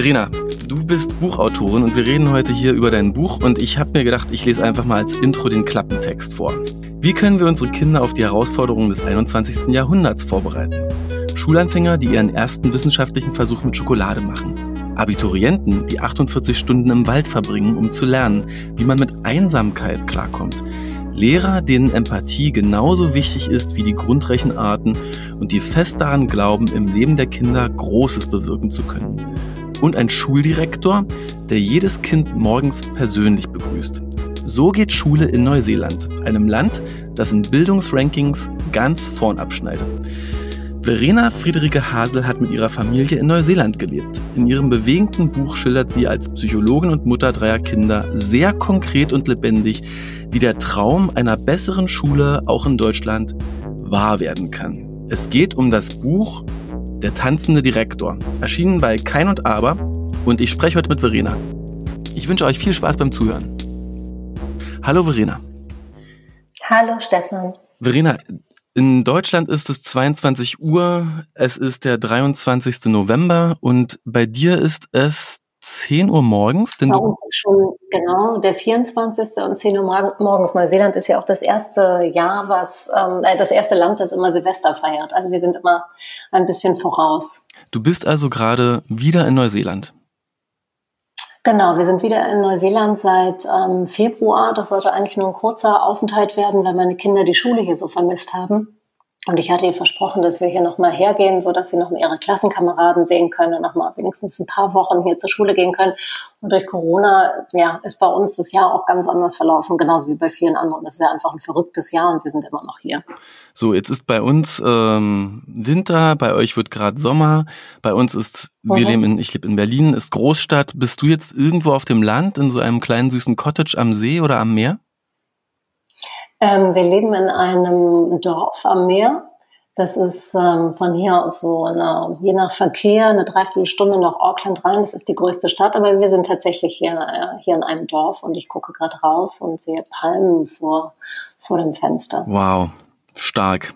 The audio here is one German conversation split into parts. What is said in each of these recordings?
Verena, du bist Buchautorin und wir reden heute hier über dein Buch und ich habe mir gedacht, ich lese einfach mal als Intro den Klappentext vor. Wie können wir unsere Kinder auf die Herausforderungen des 21. Jahrhunderts vorbereiten? Schulanfänger, die ihren ersten wissenschaftlichen Versuch mit Schokolade machen. Abiturienten, die 48 Stunden im Wald verbringen, um zu lernen, wie man mit Einsamkeit klarkommt. Lehrer, denen Empathie genauso wichtig ist wie die Grundrechenarten und die fest daran glauben, im Leben der Kinder Großes bewirken zu können. Und ein Schuldirektor, der jedes Kind morgens persönlich begrüßt. So geht Schule in Neuseeland, einem Land, das in Bildungsrankings ganz vorn abschneidet. Verena Friederike Hasel hat mit ihrer Familie in Neuseeland gelebt. In ihrem bewegenden Buch schildert sie als Psychologin und Mutter dreier Kinder sehr konkret und lebendig, wie der Traum einer besseren Schule auch in Deutschland wahr werden kann. Es geht um das Buch Der tanzende Direktor, erschienen bei Kein und Aber und ich spreche heute mit Verena. Ich wünsche euch viel Spaß beim Zuhören. Hallo Verena. Hallo Stefan. Verena, in Deutschland ist es 22 Uhr, es ist der 23. November und bei dir ist es 10 Uhr morgens? Denn bei uns ist schon genau der 24. und 10 Uhr morgens. Neuseeland ist ja auch das erste Jahr, was ähm, äh, das erste Land, das immer Silvester feiert. Also wir sind immer ein bisschen voraus. Du bist also gerade wieder in Neuseeland. Genau, wir sind wieder in Neuseeland seit ähm, Februar. Das sollte eigentlich nur ein kurzer Aufenthalt werden, weil meine Kinder die Schule hier so vermisst haben. Und ich hatte ihr versprochen, dass wir hier nochmal hergehen, so dass sie noch mal ihre Klassenkameraden sehen können und nochmal wenigstens ein paar Wochen hier zur Schule gehen können. Und durch Corona, ja, ist bei uns das Jahr auch ganz anders verlaufen, genauso wie bei vielen anderen. Das ist ja einfach ein verrücktes Jahr und wir sind immer noch hier. So, jetzt ist bei uns ähm, Winter, bei euch wird gerade Sommer, bei uns ist, mhm. wir leben in, ich lebe in Berlin, ist Großstadt. Bist du jetzt irgendwo auf dem Land, in so einem kleinen süßen Cottage am See oder am Meer? Ähm, wir leben in einem Dorf am Meer. Das ist ähm, von hier aus so eine, je nach Verkehr eine Dreiviertelstunde nach Auckland rein. Das ist die größte Stadt, aber wir sind tatsächlich hier, äh, hier in einem Dorf und ich gucke gerade raus und sehe Palmen vor, vor dem Fenster. Wow, stark.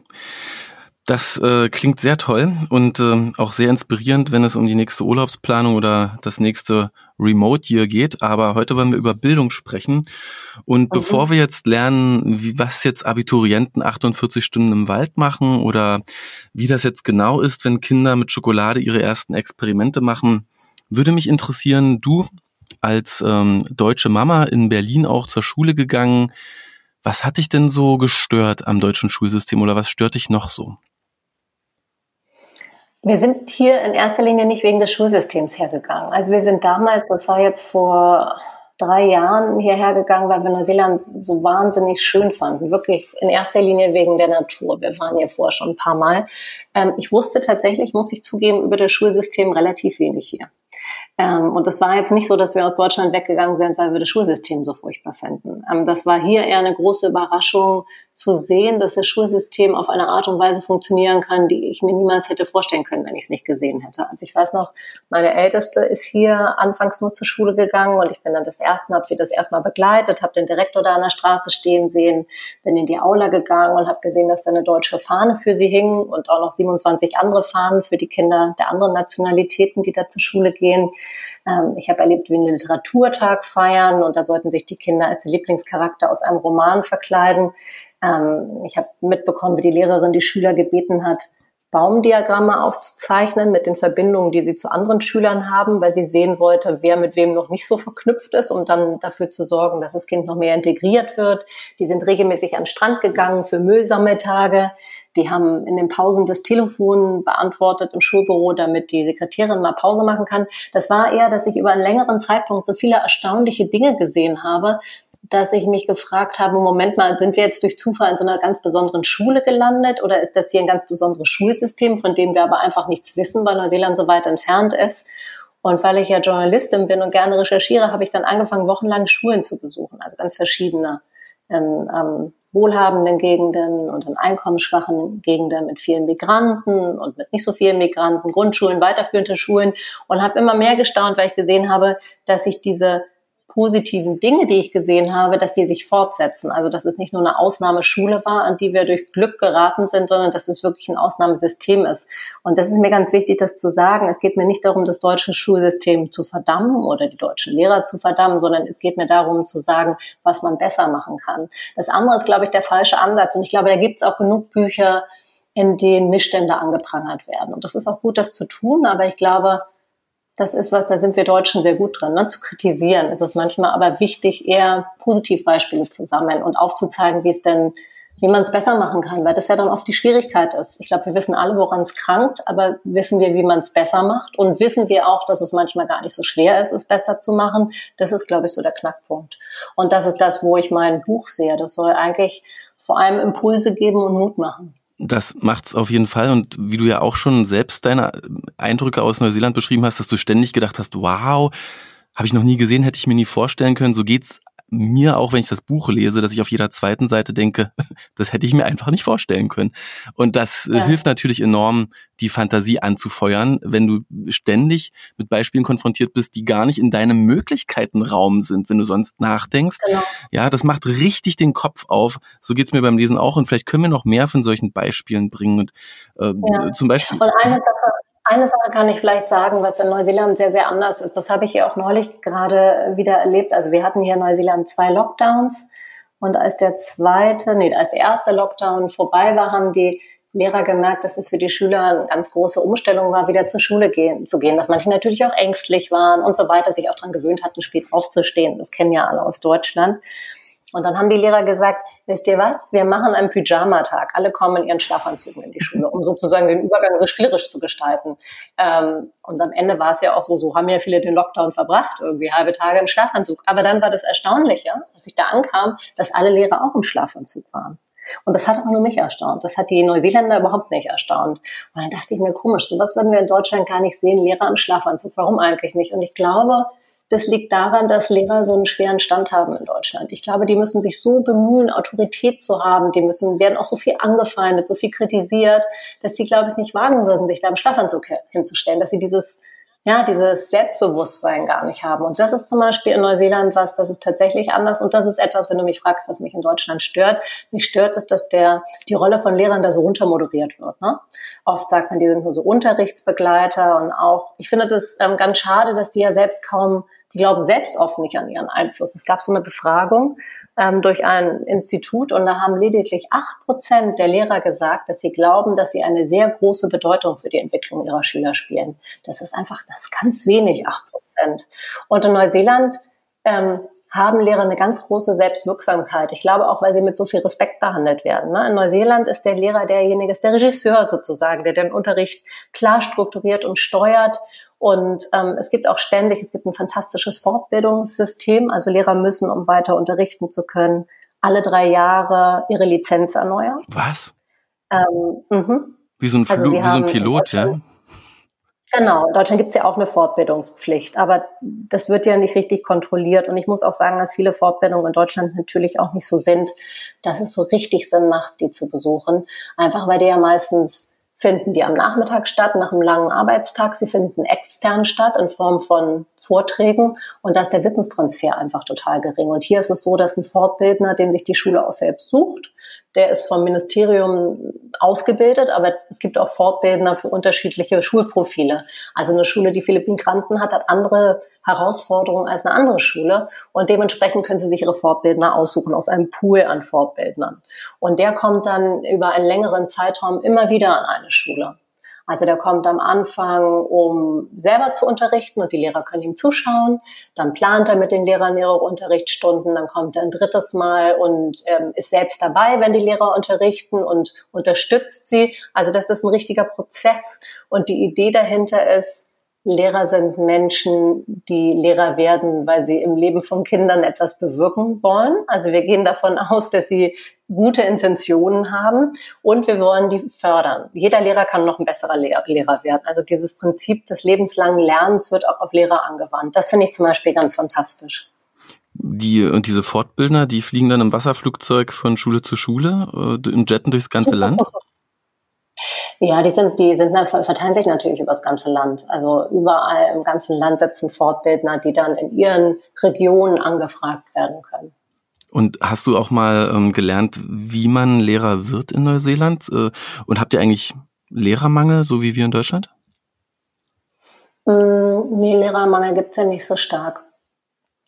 Das äh, klingt sehr toll und äh, auch sehr inspirierend, wenn es um die nächste Urlaubsplanung oder das nächste Remote Year geht. Aber heute wollen wir über Bildung sprechen. Und okay. bevor wir jetzt lernen, wie, was jetzt Abiturienten 48 Stunden im Wald machen oder wie das jetzt genau ist, wenn Kinder mit Schokolade ihre ersten Experimente machen, würde mich interessieren, du als ähm, deutsche Mama in Berlin auch zur Schule gegangen, was hat dich denn so gestört am deutschen Schulsystem oder was stört dich noch so? Wir sind hier in erster Linie nicht wegen des Schulsystems hergegangen. Also wir sind damals, das war jetzt vor drei Jahren hierher gegangen, weil wir Neuseeland so wahnsinnig schön fanden. Wirklich in erster Linie wegen der Natur. Wir waren hier vorher schon ein paar Mal. Ähm, ich wusste tatsächlich, muss ich zugeben, über das Schulsystem relativ wenig hier. Ähm, und das war jetzt nicht so, dass wir aus Deutschland weggegangen sind, weil wir das Schulsystem so furchtbar fänden. Ähm, das war hier eher eine große Überraschung zu sehen, dass das Schulsystem auf eine Art und Weise funktionieren kann, die ich mir niemals hätte vorstellen können, wenn ich es nicht gesehen hätte. Also ich weiß noch, meine Älteste ist hier anfangs nur zur Schule gegangen und ich bin dann das erste Mal, habe sie das erstmal begleitet, habe den Direktor da an der Straße stehen sehen, bin in die Aula gegangen und habe gesehen, dass da eine deutsche Fahne für sie hing und auch noch 27 andere Fahnen für die Kinder der anderen Nationalitäten, die da zur Schule gehen. Ähm, ich habe erlebt, wie einen Literaturtag feiern und da sollten sich die Kinder als Lieblingscharakter aus einem Roman verkleiden. Ähm, ich habe mitbekommen, wie die Lehrerin die Schüler gebeten hat, Baumdiagramme aufzuzeichnen mit den Verbindungen, die sie zu anderen Schülern haben, weil sie sehen wollte, wer mit wem noch nicht so verknüpft ist, um dann dafür zu sorgen, dass das Kind noch mehr integriert wird. Die sind regelmäßig an den Strand gegangen für Müllsammeltage. Die haben in den Pausen das Telefon beantwortet im Schulbüro, damit die Sekretärin mal Pause machen kann. Das war eher, dass ich über einen längeren Zeitpunkt so viele erstaunliche Dinge gesehen habe, dass ich mich gefragt habe, Moment mal, sind wir jetzt durch Zufall in so einer ganz besonderen Schule gelandet oder ist das hier ein ganz besonderes Schulsystem, von dem wir aber einfach nichts wissen, weil Neuseeland so weit entfernt ist? Und weil ich ja Journalistin bin und gerne recherchiere, habe ich dann angefangen, wochenlang Schulen zu besuchen, also ganz verschiedene in ähm, wohlhabenden Gegenden und in einkommensschwachen Gegenden mit vielen Migranten und mit nicht so vielen Migranten, Grundschulen, weiterführende Schulen und habe immer mehr gestaunt, weil ich gesehen habe, dass sich diese positiven Dinge, die ich gesehen habe, dass die sich fortsetzen. Also dass es nicht nur eine Ausnahmeschule war, an die wir durch Glück geraten sind, sondern dass es wirklich ein Ausnahmesystem ist. Und das ist mir ganz wichtig, das zu sagen. Es geht mir nicht darum, das deutsche Schulsystem zu verdammen oder die deutschen Lehrer zu verdammen, sondern es geht mir darum zu sagen, was man besser machen kann. Das andere ist, glaube ich, der falsche Ansatz. Und ich glaube, da gibt es auch genug Bücher, in denen Missstände angeprangert werden. Und das ist auch gut, das zu tun, aber ich glaube, das ist was, da sind wir Deutschen sehr gut drin. Ne? Zu kritisieren ist es manchmal aber wichtig, eher Positivbeispiele zu sammeln und aufzuzeigen, wie es denn, wie man es besser machen kann, weil das ja dann oft die Schwierigkeit ist. Ich glaube, wir wissen alle, woran es krankt, aber wissen wir, wie man es besser macht und wissen wir auch, dass es manchmal gar nicht so schwer ist, es besser zu machen. Das ist, glaube ich, so der Knackpunkt. Und das ist das, wo ich mein Buch sehe. Das soll eigentlich vor allem Impulse geben und Mut machen. Das macht's auf jeden Fall. Und wie du ja auch schon selbst deine Eindrücke aus Neuseeland beschrieben hast, dass du ständig gedacht hast, wow, habe ich noch nie gesehen, hätte ich mir nie vorstellen können. So geht's mir auch, wenn ich das Buch lese, dass ich auf jeder zweiten Seite denke, das hätte ich mir einfach nicht vorstellen können. Und das äh, ja. hilft natürlich enorm, die Fantasie anzufeuern, wenn du ständig mit Beispielen konfrontiert bist, die gar nicht in deinem Möglichkeitenraum sind, wenn du sonst nachdenkst. Genau. Ja, das macht richtig den Kopf auf. So geht's mir beim Lesen auch. Und vielleicht können wir noch mehr von solchen Beispielen bringen. Und, äh, ja. Zum Beispiel. Und eine Sache, eine Sache kann ich vielleicht sagen, was in Neuseeland sehr, sehr anders ist. Das habe ich ja auch neulich gerade wieder erlebt. Also wir hatten hier in Neuseeland zwei Lockdowns. Und als der zweite, nee, als der erste Lockdown vorbei war, haben die Lehrer gemerkt, dass es für die Schüler eine ganz große Umstellung war, wieder zur Schule gehen, zu gehen. Dass manche natürlich auch ängstlich waren und so weiter, sich auch daran gewöhnt hatten, spät aufzustehen. Das kennen ja alle aus Deutschland. Und dann haben die Lehrer gesagt, wisst ihr was, wir machen einen Pyjama-Tag. Alle kommen in ihren Schlafanzügen in die Schule, um sozusagen den Übergang so spielerisch zu gestalten. Ähm, und am Ende war es ja auch so, so haben ja viele den Lockdown verbracht, irgendwie halbe Tage im Schlafanzug. Aber dann war das Erstaunliche, als ich da ankam, dass alle Lehrer auch im Schlafanzug waren. Und das hat auch nur mich erstaunt. Das hat die Neuseeländer überhaupt nicht erstaunt. Und dann dachte ich mir, komisch, sowas würden wir in Deutschland gar nicht sehen, Lehrer im Schlafanzug. Warum eigentlich nicht? Und ich glaube, das liegt daran, dass Lehrer so einen schweren Stand haben in Deutschland. Ich glaube, die müssen sich so bemühen, Autorität zu haben. Die müssen, werden auch so viel angefeindet, so viel kritisiert, dass sie, glaube ich, nicht wagen würden, sich da im Schlafanzug hinzustellen, dass sie dieses, ja, dieses Selbstbewusstsein gar nicht haben. Und das ist zum Beispiel in Neuseeland was, das ist tatsächlich anders. Und das ist etwas, wenn du mich fragst, was mich in Deutschland stört. Mich stört es, dass der, die Rolle von Lehrern da so runtermoderiert wird. Ne? Oft sagt man, die sind nur so Unterrichtsbegleiter und auch, ich finde das ähm, ganz schade, dass die ja selbst kaum glauben selbst oft nicht an ihren Einfluss. Es gab so eine Befragung ähm, durch ein Institut und da haben lediglich acht Prozent der Lehrer gesagt, dass sie glauben, dass sie eine sehr große Bedeutung für die Entwicklung ihrer Schüler spielen. Das ist einfach, das ganz wenig, acht Prozent. Und in Neuseeland ähm, haben Lehrer eine ganz große Selbstwirksamkeit. Ich glaube auch, weil sie mit so viel Respekt behandelt werden. Ne? In Neuseeland ist der Lehrer derjenige, ist der Regisseur sozusagen, der den Unterricht klar strukturiert und steuert und ähm, es gibt auch ständig, es gibt ein fantastisches Fortbildungssystem. Also Lehrer müssen, um weiter unterrichten zu können, alle drei Jahre ihre Lizenz erneuern. Was? Ähm, mhm. Wie so ein, also wie so ein Pilot, ja? Genau, in Deutschland gibt es ja auch eine Fortbildungspflicht, aber das wird ja nicht richtig kontrolliert. Und ich muss auch sagen, dass viele Fortbildungen in Deutschland natürlich auch nicht so sind, dass es so richtig Sinn macht, die zu besuchen. Einfach weil die ja meistens finden die am Nachmittag statt, nach einem langen Arbeitstag. Sie finden extern statt in Form von Vorträgen und da ist der Wissenstransfer einfach total gering. Und hier ist es so, dass ein Fortbildner, den sich die Schule auch selbst sucht, der ist vom Ministerium ausgebildet, aber es gibt auch Fortbildner für unterschiedliche Schulprofile. Also eine Schule, die viele Migranten hat, hat andere Herausforderungen als eine andere Schule und dementsprechend können sie sich ihre Fortbildner aussuchen aus einem Pool an Fortbildnern. Und der kommt dann über einen längeren Zeitraum immer wieder an eine Schule. Also der kommt am Anfang, um selber zu unterrichten und die Lehrer können ihm zuschauen. Dann plant er mit den Lehrern ihre Unterrichtsstunden. Dann kommt er ein drittes Mal und ähm, ist selbst dabei, wenn die Lehrer unterrichten und unterstützt sie. Also das ist ein richtiger Prozess. Und die Idee dahinter ist, Lehrer sind Menschen, die Lehrer werden, weil sie im Leben von Kindern etwas bewirken wollen. Also wir gehen davon aus, dass sie gute Intentionen haben und wir wollen die fördern. Jeder Lehrer kann noch ein besserer Lehrer werden. Also dieses Prinzip des lebenslangen Lernens wird auch auf Lehrer angewandt. Das finde ich zum Beispiel ganz fantastisch. Die, und diese Fortbildner, die fliegen dann im Wasserflugzeug von Schule zu Schule äh, und jetten durchs ganze Land? Ja, die sind, die sind, verteilen sich natürlich über das ganze Land. Also überall im ganzen Land sitzen Fortbildner, die dann in ihren Regionen angefragt werden können. Und hast du auch mal ähm, gelernt, wie man Lehrer wird in Neuseeland? Äh, und habt ihr eigentlich Lehrermangel, so wie wir in Deutschland? Mm, nee, Lehrermangel gibt's ja nicht so stark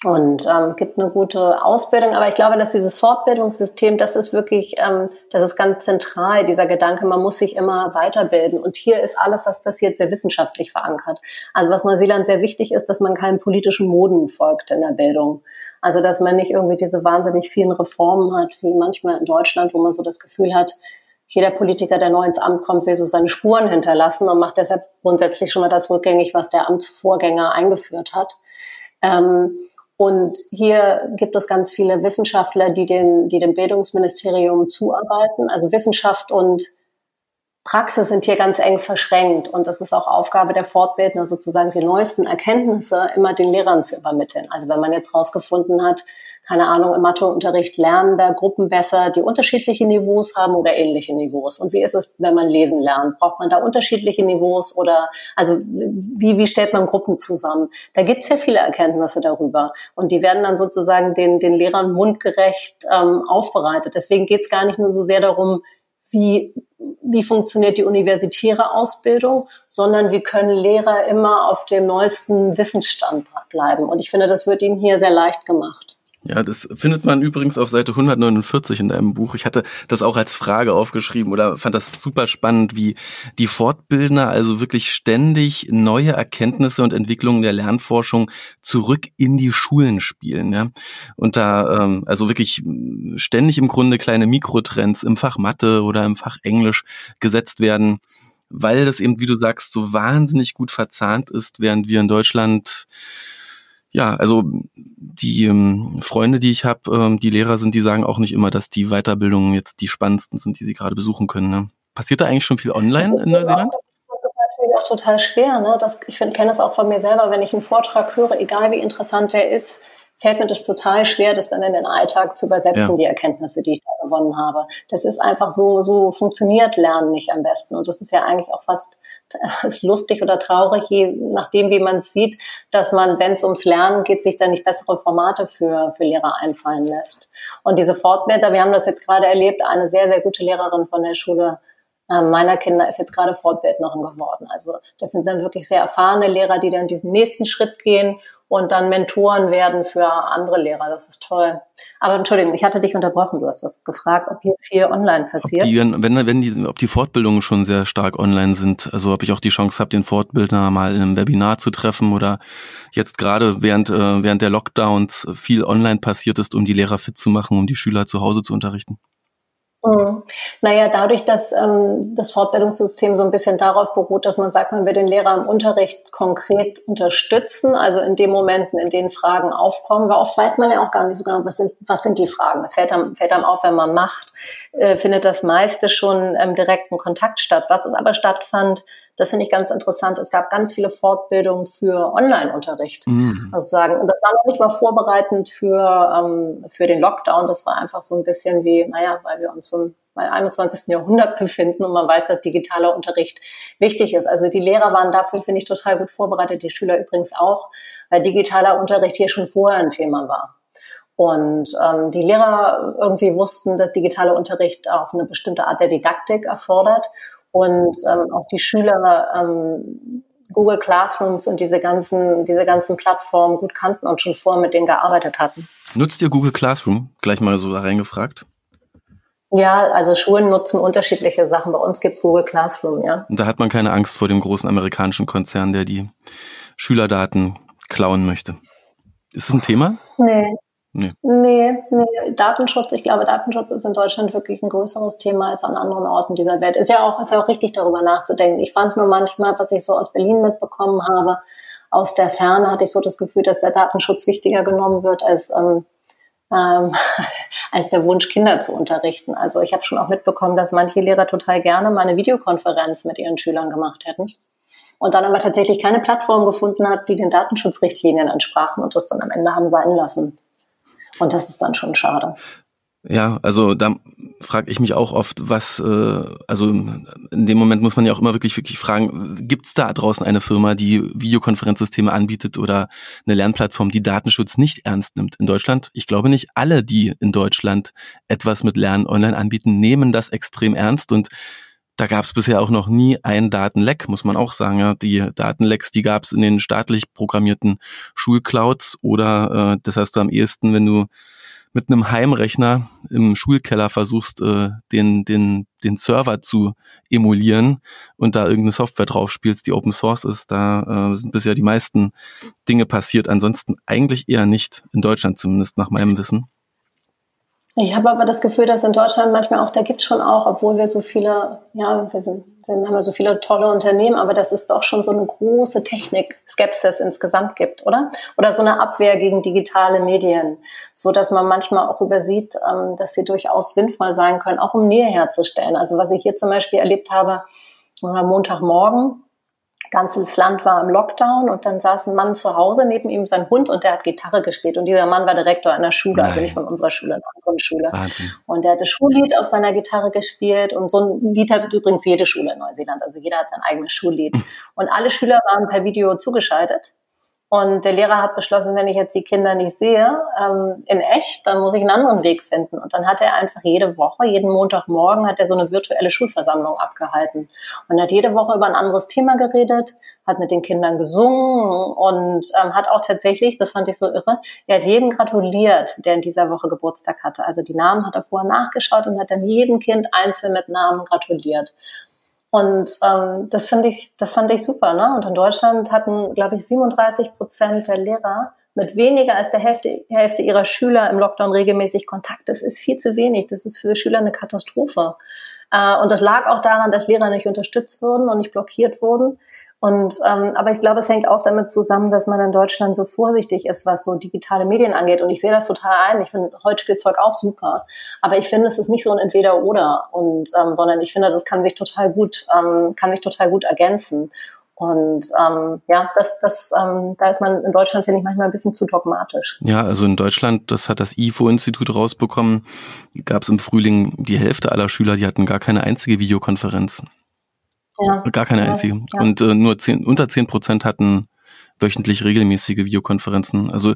und ähm, gibt eine gute Ausbildung. Aber ich glaube, dass dieses Fortbildungssystem, das ist wirklich, ähm, das ist ganz zentral, dieser Gedanke, man muss sich immer weiterbilden. Und hier ist alles, was passiert, sehr wissenschaftlich verankert. Also was Neuseeland sehr wichtig ist, dass man keinen politischen Moden folgt in der Bildung. Also dass man nicht irgendwie diese wahnsinnig vielen Reformen hat, wie manchmal in Deutschland, wo man so das Gefühl hat, jeder Politiker, der neu ins Amt kommt, will so seine Spuren hinterlassen und macht deshalb grundsätzlich schon mal das rückgängig, was der Amtsvorgänger eingeführt hat. Ähm, und hier gibt es ganz viele Wissenschaftler, die, den, die dem Bildungsministerium zuarbeiten. Also Wissenschaft und Praxis sind hier ganz eng verschränkt. Und das ist auch Aufgabe der Fortbildner, sozusagen die neuesten Erkenntnisse immer den Lehrern zu übermitteln. Also wenn man jetzt herausgefunden hat, keine Ahnung, im Matheunterricht lernen da Gruppen besser, die unterschiedliche Niveaus haben oder ähnliche Niveaus? Und wie ist es, wenn man lesen lernt? Braucht man da unterschiedliche Niveaus oder also wie, wie stellt man Gruppen zusammen? Da gibt es ja viele Erkenntnisse darüber. Und die werden dann sozusagen den, den Lehrern mundgerecht ähm, aufbereitet. Deswegen geht es gar nicht nur so sehr darum, wie, wie funktioniert die universitäre Ausbildung, sondern wie können Lehrer immer auf dem neuesten Wissensstand bleiben. Und ich finde, das wird ihnen hier sehr leicht gemacht. Ja, das findet man übrigens auf Seite 149 in deinem Buch. Ich hatte das auch als Frage aufgeschrieben oder fand das super spannend, wie die Fortbildner also wirklich ständig neue Erkenntnisse und Entwicklungen der Lernforschung zurück in die Schulen spielen. Ja? Und da ähm, also wirklich ständig im Grunde kleine Mikrotrends im Fach Mathe oder im Fach Englisch gesetzt werden, weil das eben, wie du sagst, so wahnsinnig gut verzahnt ist, während wir in Deutschland ja, also die ähm, Freunde, die ich habe, ähm, die Lehrer sind, die sagen auch nicht immer, dass die Weiterbildungen jetzt die spannendsten sind, die sie gerade besuchen können. Ne? Passiert da eigentlich schon viel online in Neuseeland? das ist natürlich auch total schwer. Ne? Das, ich kenne das auch von mir selber, wenn ich einen Vortrag höre, egal wie interessant der ist, fällt mir das total schwer, das dann in den Alltag zu übersetzen, ja. die Erkenntnisse, die ich da gewonnen habe. Das ist einfach so, so funktioniert Lernen nicht am besten. Und das ist ja eigentlich auch fast ist lustig oder traurig, je nachdem, wie man es sieht, dass man, wenn es ums Lernen geht, sich dann nicht bessere Formate für, für Lehrer einfallen lässt. Und diese Fortbildner, wir haben das jetzt gerade erlebt, eine sehr, sehr gute Lehrerin von der Schule meiner Kinder ist jetzt gerade Fortbildnerin geworden. Also das sind dann wirklich sehr erfahrene Lehrer, die dann diesen nächsten Schritt gehen und dann Mentoren werden für andere Lehrer. Das ist toll. Aber Entschuldigung, ich hatte dich unterbrochen. Du hast was gefragt, ob hier viel online passiert. Ob die, wenn, wenn die, ob die Fortbildungen schon sehr stark online sind. Also ob ich auch die Chance habe, den Fortbildner mal in einem Webinar zu treffen oder jetzt gerade während, äh, während der Lockdowns viel online passiert ist, um die Lehrer fit zu machen, um die Schüler zu Hause zu unterrichten. Mhm. Naja, dadurch, dass ähm, das Fortbildungssystem so ein bisschen darauf beruht, dass man sagt, man will den Lehrer im Unterricht konkret unterstützen, also in den Momenten, in denen Fragen aufkommen, weil oft weiß man ja auch gar nicht so genau, was sind, was sind die Fragen. Es fällt einem, fällt einem auf, wenn man macht, äh, findet das meiste schon im direkten Kontakt statt. Was es aber stattfand, das finde ich ganz interessant. Es gab ganz viele Fortbildungen für Online-Unterricht. Mhm. Also sagen, und das war noch nicht mal vorbereitend für, ähm, für den Lockdown. Das war einfach so ein bisschen wie, naja, weil wir uns im 21. Jahrhundert befinden und man weiß, dass digitaler Unterricht wichtig ist. Also die Lehrer waren dafür, finde ich, total gut vorbereitet, die Schüler übrigens auch, weil digitaler Unterricht hier schon vorher ein Thema war. Und ähm, die Lehrer irgendwie wussten, dass digitaler Unterricht auch eine bestimmte Art der Didaktik erfordert und ähm, auch die Schüler ähm, Google Classrooms und diese ganzen, diese ganzen Plattformen gut kannten und schon vorher mit denen gearbeitet hatten. Nutzt ihr Google Classroom? Gleich mal so reingefragt. Ja, also Schulen nutzen unterschiedliche Sachen. Bei uns gibt es Google Classroom, ja. Und da hat man keine Angst vor dem großen amerikanischen Konzern, der die Schülerdaten klauen möchte. Ist das ein Thema? Nee. Nee. nee. Nee, Datenschutz, ich glaube, Datenschutz ist in Deutschland wirklich ein größeres Thema als an anderen Orten dieser Welt. Ist ja auch, ist ja auch richtig, darüber nachzudenken. Ich fand nur manchmal, was ich so aus Berlin mitbekommen habe, aus der Ferne hatte ich so das Gefühl, dass der Datenschutz wichtiger genommen wird als, ähm, ähm, als der Wunsch, Kinder zu unterrichten. Also ich habe schon auch mitbekommen, dass manche Lehrer total gerne mal eine Videokonferenz mit ihren Schülern gemacht hätten und dann aber tatsächlich keine Plattform gefunden hat, die den Datenschutzrichtlinien entsprachen und das dann am Ende haben sein lassen. Und das ist dann schon schade. Ja, also da frage ich mich auch oft, was, äh, also in dem Moment muss man ja auch immer wirklich, wirklich fragen, gibt es da draußen eine Firma, die Videokonferenzsysteme anbietet oder eine Lernplattform, die Datenschutz nicht ernst nimmt in Deutschland? Ich glaube nicht alle, die in Deutschland etwas mit Lernen online anbieten, nehmen das extrem ernst und da gab es bisher auch noch nie ein Datenleck, muss man auch sagen. Ja. Die Datenlecks, die gab es in den staatlich programmierten Schulclouds oder äh, das heißt du am ehesten, wenn du mit einem Heimrechner im Schulkeller versuchst, äh, den, den, den Server zu emulieren und da irgendeine Software drauf spielst, die Open Source ist, da äh, sind bisher die meisten Dinge passiert. Ansonsten eigentlich eher nicht, in Deutschland zumindest nach meinem Wissen. Ich habe aber das Gefühl, dass in Deutschland manchmal auch, da gibt es schon auch, obwohl wir so viele, ja, wir sind, haben wir so viele tolle Unternehmen, aber dass es doch schon so eine große Technik-Skepsis insgesamt gibt, oder? Oder so eine Abwehr gegen digitale Medien, so dass man manchmal auch übersieht, ähm, dass sie durchaus sinnvoll sein können, auch um Nähe herzustellen. Also was ich hier zum Beispiel erlebt habe, Montagmorgen, ganzes Land war im Lockdown und dann saß ein Mann zu Hause, neben ihm sein Hund und der hat Gitarre gespielt. Und dieser Mann war Direktor einer Schule, Nein. also nicht von unserer Schule, einer anderen Schule. Wahnsinn. Und der hatte Schullied auf seiner Gitarre gespielt und so ein Lied hat übrigens jede Schule in Neuseeland. Also jeder hat sein eigenes Schullied. Hm. Und alle Schüler waren per Video zugeschaltet. Und der Lehrer hat beschlossen, wenn ich jetzt die Kinder nicht sehe, ähm, in echt, dann muss ich einen anderen Weg finden. Und dann hat er einfach jede Woche, jeden Montagmorgen hat er so eine virtuelle Schulversammlung abgehalten. Und hat jede Woche über ein anderes Thema geredet, hat mit den Kindern gesungen und ähm, hat auch tatsächlich, das fand ich so irre, er hat jedem gratuliert, der in dieser Woche Geburtstag hatte. Also die Namen hat er vorher nachgeschaut und hat dann jedem Kind einzeln mit Namen gratuliert. Und ähm, das finde ich, das fand ich super. Ne? Und in Deutschland hatten, glaube ich, 37 Prozent der Lehrer mit weniger als der Hälfte, Hälfte ihrer Schüler im Lockdown regelmäßig Kontakt. Das ist viel zu wenig. Das ist für Schüler eine Katastrophe. Äh, und das lag auch daran, dass Lehrer nicht unterstützt wurden und nicht blockiert wurden. Und ähm, aber ich glaube, es hängt auch damit zusammen, dass man in Deutschland so vorsichtig ist, was so digitale Medien angeht. Und ich sehe das total ein. Ich finde Holzspielzeug auch super, aber ich finde, es ist nicht so ein Entweder-Oder, und ähm, sondern ich finde, das kann sich total gut, ähm, kann sich total gut ergänzen. Und ähm, ja, das, das, ähm, da ist man in Deutschland, finde ich, manchmal ein bisschen zu dogmatisch. Ja, also in Deutschland, das hat das IFO-Institut rausbekommen, gab es im Frühling die Hälfte aller Schüler, die hatten gar keine einzige Videokonferenz. Ja. Gar keine einzige. Ja. Und äh, nur zehn, unter zehn Prozent hatten wöchentlich regelmäßige Videokonferenzen. Also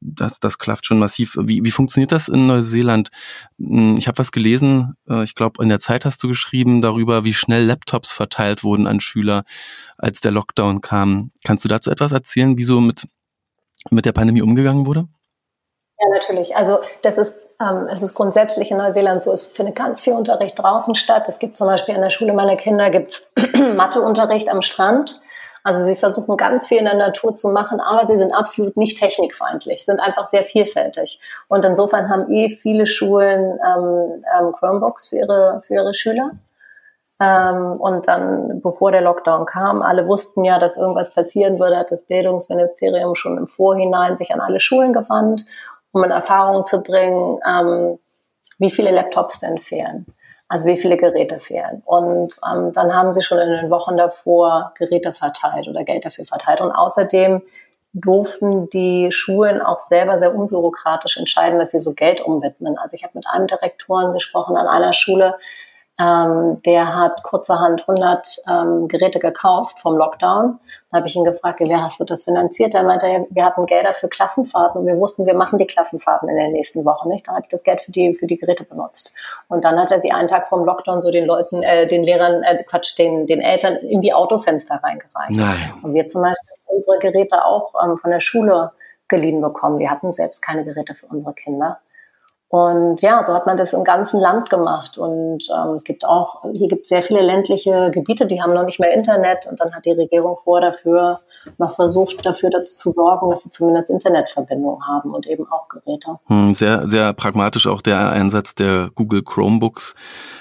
das, das klafft schon massiv. Wie, wie funktioniert das in Neuseeland? Hm, ich habe was gelesen, äh, ich glaube, in der Zeit hast du geschrieben darüber, wie schnell Laptops verteilt wurden an Schüler, als der Lockdown kam. Kannst du dazu etwas erzählen, wie so mit, mit der Pandemie umgegangen wurde? Ja, natürlich. Also das ist, ähm, es ist grundsätzlich in Neuseeland so, es findet ganz viel Unterricht draußen statt. Es gibt zum Beispiel an der Schule meiner Kinder gibt's Matheunterricht am Strand. Also sie versuchen ganz viel in der Natur zu machen, aber sie sind absolut nicht technikfeindlich, sind einfach sehr vielfältig. Und insofern haben eh viele Schulen ähm, ähm, Chromebooks für ihre, für ihre Schüler. Ähm, und dann, bevor der Lockdown kam, alle wussten ja, dass irgendwas passieren würde, hat das Bildungsministerium schon im Vorhinein sich an alle Schulen gewandt um in Erfahrung zu bringen, ähm, wie viele Laptops denn fehlen. Also wie viele Geräte fehlen. Und ähm, dann haben sie schon in den Wochen davor Geräte verteilt oder Geld dafür verteilt. Und außerdem durften die Schulen auch selber sehr unbürokratisch entscheiden, dass sie so Geld umwidmen. Also ich habe mit einem Direktoren gesprochen an einer Schule, ähm, der hat kurzerhand 100 ähm, Geräte gekauft vom Lockdown. Da habe ich ihn gefragt, wie hast du das finanziert? Er meinte, wir hatten Gelder für Klassenfahrten und wir wussten, wir machen die Klassenfahrten in den nächsten Wochen nicht. Dann habe ich das Geld für die, für die Geräte benutzt. Und dann hat er sie einen Tag vom Lockdown so den Leuten, äh, den Lehrern, äh, Quatsch, den, den Eltern in die Autofenster reingereicht. Nein. Und wir zum Beispiel unsere Geräte auch ähm, von der Schule geliehen bekommen. Wir hatten selbst keine Geräte für unsere Kinder. Und ja, so hat man das im ganzen Land gemacht. Und ähm, es gibt auch, hier gibt es sehr viele ländliche Gebiete, die haben noch nicht mehr Internet. Und dann hat die Regierung vor dafür noch versucht, dafür dazu zu sorgen, dass sie zumindest Internetverbindung haben und eben auch Geräte. Hm, sehr, sehr pragmatisch auch der Einsatz der Google Chromebooks,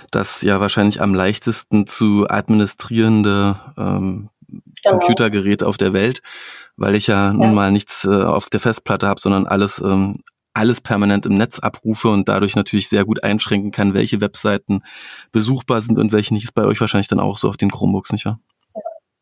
das ja wahrscheinlich am leichtesten zu administrierende ähm, genau. Computergerät auf der Welt, weil ich ja, ja. nun mal nichts äh, auf der Festplatte habe, sondern alles ähm, alles permanent im Netz abrufe und dadurch natürlich sehr gut einschränken kann, welche Webseiten besuchbar sind und welche nicht. Ist bei euch wahrscheinlich dann auch so auf den Chromebooks, nicht wahr?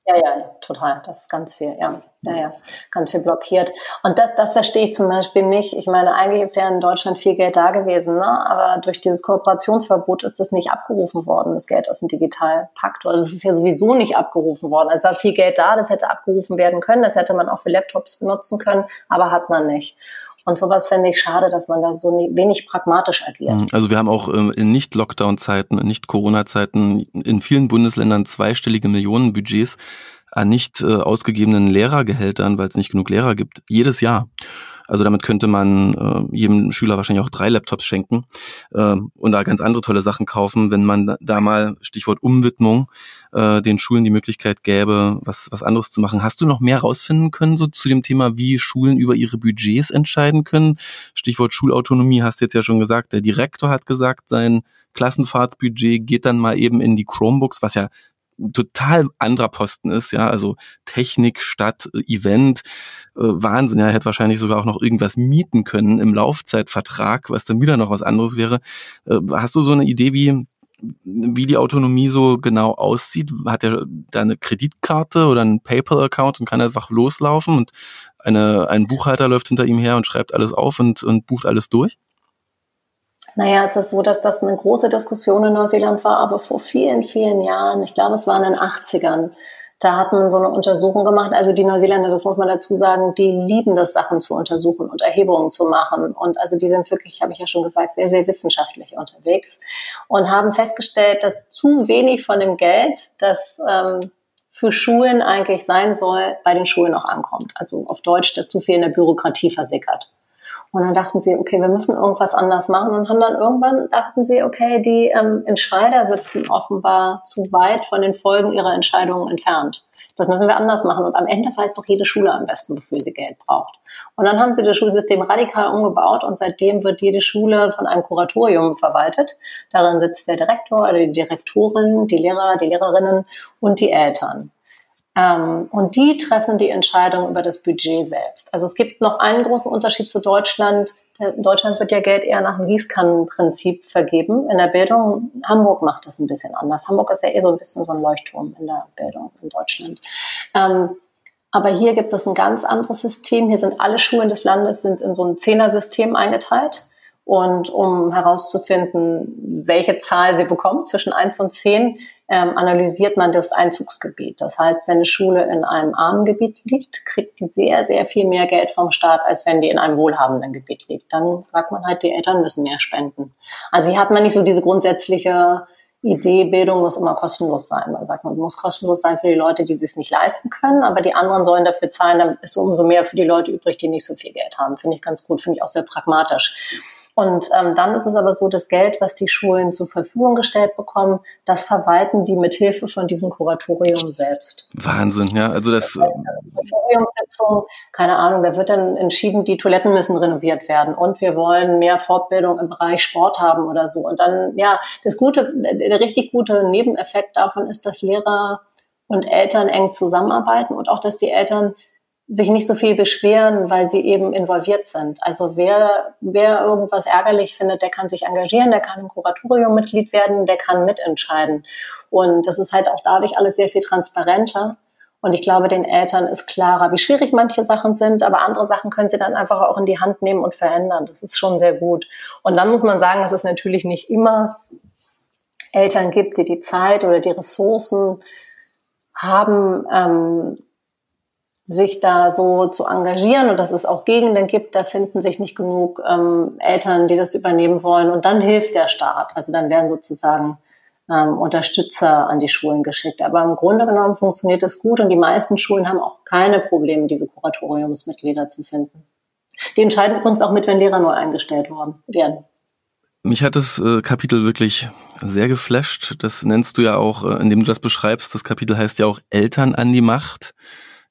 Ja, ja, total. Das ist ganz viel, ja. Ja, ja, ganz viel blockiert. Und das, das verstehe ich zum Beispiel nicht. Ich meine, eigentlich ist ja in Deutschland viel Geld da gewesen, ne? aber durch dieses Kooperationsverbot ist das nicht abgerufen worden, das Geld auf den Digitalpakt. Oder das ist ja sowieso nicht abgerufen worden. Also war viel Geld da, das hätte abgerufen werden können, das hätte man auch für Laptops benutzen können, aber hat man nicht. Und sowas fände ich schade, dass man da so wenig pragmatisch agiert. Mhm. Also wir haben auch ähm, in Nicht-Lockdown-Zeiten, in Nicht-Corona-Zeiten in vielen Bundesländern zweistellige Millionenbudgets an nicht äh, ausgegebenen Lehrergehältern, weil es nicht genug Lehrer gibt, jedes Jahr. Also damit könnte man äh, jedem Schüler wahrscheinlich auch drei Laptops schenken äh, und da ganz andere tolle Sachen kaufen, wenn man da mal, Stichwort Umwidmung, äh, den Schulen die Möglichkeit gäbe, was, was anderes zu machen. Hast du noch mehr rausfinden können so zu dem Thema, wie Schulen über ihre Budgets entscheiden können? Stichwort Schulautonomie hast du jetzt ja schon gesagt. Der Direktor hat gesagt, sein Klassenfahrtsbudget geht dann mal eben in die Chromebooks, was ja total anderer Posten ist, ja, also Technik statt äh, Event, äh, Wahnsinn, ja, er hätte wahrscheinlich sogar auch noch irgendwas mieten können im Laufzeitvertrag, was dann wieder noch was anderes wäre. Äh, hast du so eine Idee, wie, wie die Autonomie so genau aussieht? Hat er da eine Kreditkarte oder einen PayPal-Account und kann einfach loslaufen und eine, ein Buchhalter läuft hinter ihm her und schreibt alles auf und, und bucht alles durch? Naja, es ist so, dass das eine große Diskussion in Neuseeland war, aber vor vielen, vielen Jahren, ich glaube, es war in den 80ern, da hat man so eine Untersuchung gemacht. Also die Neuseeländer, das muss man dazu sagen, die lieben das, Sachen zu untersuchen und Erhebungen zu machen. Und also die sind wirklich, habe ich ja schon gesagt, sehr, sehr wissenschaftlich unterwegs und haben festgestellt, dass zu wenig von dem Geld, das ähm, für Schulen eigentlich sein soll, bei den Schulen auch ankommt. Also auf Deutsch, dass zu viel in der Bürokratie versickert. Und dann dachten sie, okay, wir müssen irgendwas anders machen und haben dann irgendwann dachten sie, okay, die ähm, Entscheider sitzen offenbar zu weit von den Folgen ihrer Entscheidungen entfernt. Das müssen wir anders machen. Und am Ende weiß doch jede Schule am besten, wofür sie Geld braucht. Und dann haben sie das Schulsystem radikal umgebaut und seitdem wird jede Schule von einem Kuratorium verwaltet. Darin sitzt der Direktor oder die Direktorin, die Lehrer, die Lehrerinnen und die Eltern. Ähm, und die treffen die Entscheidung über das Budget selbst. Also es gibt noch einen großen Unterschied zu Deutschland. In Deutschland wird ja Geld eher nach dem Gießkannenprinzip vergeben. In der Bildung, Hamburg macht das ein bisschen anders. Hamburg ist ja eh so ein bisschen so ein Leuchtturm in der Bildung in Deutschland. Ähm, aber hier gibt es ein ganz anderes System. Hier sind alle Schulen des Landes sind in so ein Zehnersystem eingeteilt. Und um herauszufinden, welche Zahl sie bekommt zwischen eins und zehn, ähm, analysiert man das Einzugsgebiet. Das heißt, wenn eine Schule in einem armen Gebiet liegt, kriegt die sehr, sehr viel mehr Geld vom Staat, als wenn die in einem wohlhabenden Gebiet liegt. Dann sagt man halt, die Eltern müssen mehr spenden. Also hier hat man nicht so diese grundsätzliche Idee, Bildung muss immer kostenlos sein. Man sagt, man muss kostenlos sein für die Leute, die es nicht leisten können, aber die anderen sollen dafür zahlen, dann ist umso mehr für die Leute übrig, die nicht so viel Geld haben. Finde ich ganz gut, finde ich auch sehr pragmatisch. Und ähm, dann ist es aber so, das Geld, was die Schulen zur Verfügung gestellt bekommen, das verwalten die mit Hilfe von diesem Kuratorium selbst. Wahnsinn, ja. Also das. das Kuratoriumssitzung, keine Ahnung, da wird dann entschieden, die Toiletten müssen renoviert werden und wir wollen mehr Fortbildung im Bereich Sport haben oder so. Und dann, ja, das gute, der richtig gute Nebeneffekt davon ist, dass Lehrer und Eltern eng zusammenarbeiten und auch, dass die Eltern sich nicht so viel beschweren, weil sie eben involviert sind. Also wer, wer irgendwas ärgerlich findet, der kann sich engagieren, der kann im Kuratorium Mitglied werden, der kann mitentscheiden. Und das ist halt auch dadurch alles sehr viel transparenter. Und ich glaube, den Eltern ist klarer, wie schwierig manche Sachen sind, aber andere Sachen können sie dann einfach auch in die Hand nehmen und verändern. Das ist schon sehr gut. Und dann muss man sagen, dass es natürlich nicht immer Eltern gibt, die die Zeit oder die Ressourcen haben, ähm, sich da so zu engagieren und dass es auch Gegenden gibt, da finden sich nicht genug ähm, Eltern, die das übernehmen wollen. Und dann hilft der Staat. Also dann werden sozusagen ähm, Unterstützer an die Schulen geschickt. Aber im Grunde genommen funktioniert das gut und die meisten Schulen haben auch keine Probleme, diese Kuratoriumsmitglieder zu finden. Die entscheiden übrigens auch mit, wenn Lehrer neu eingestellt worden werden. Mich hat das äh, Kapitel wirklich sehr geflasht. Das nennst du ja auch, äh, indem du das beschreibst. Das Kapitel heißt ja auch Eltern an die Macht.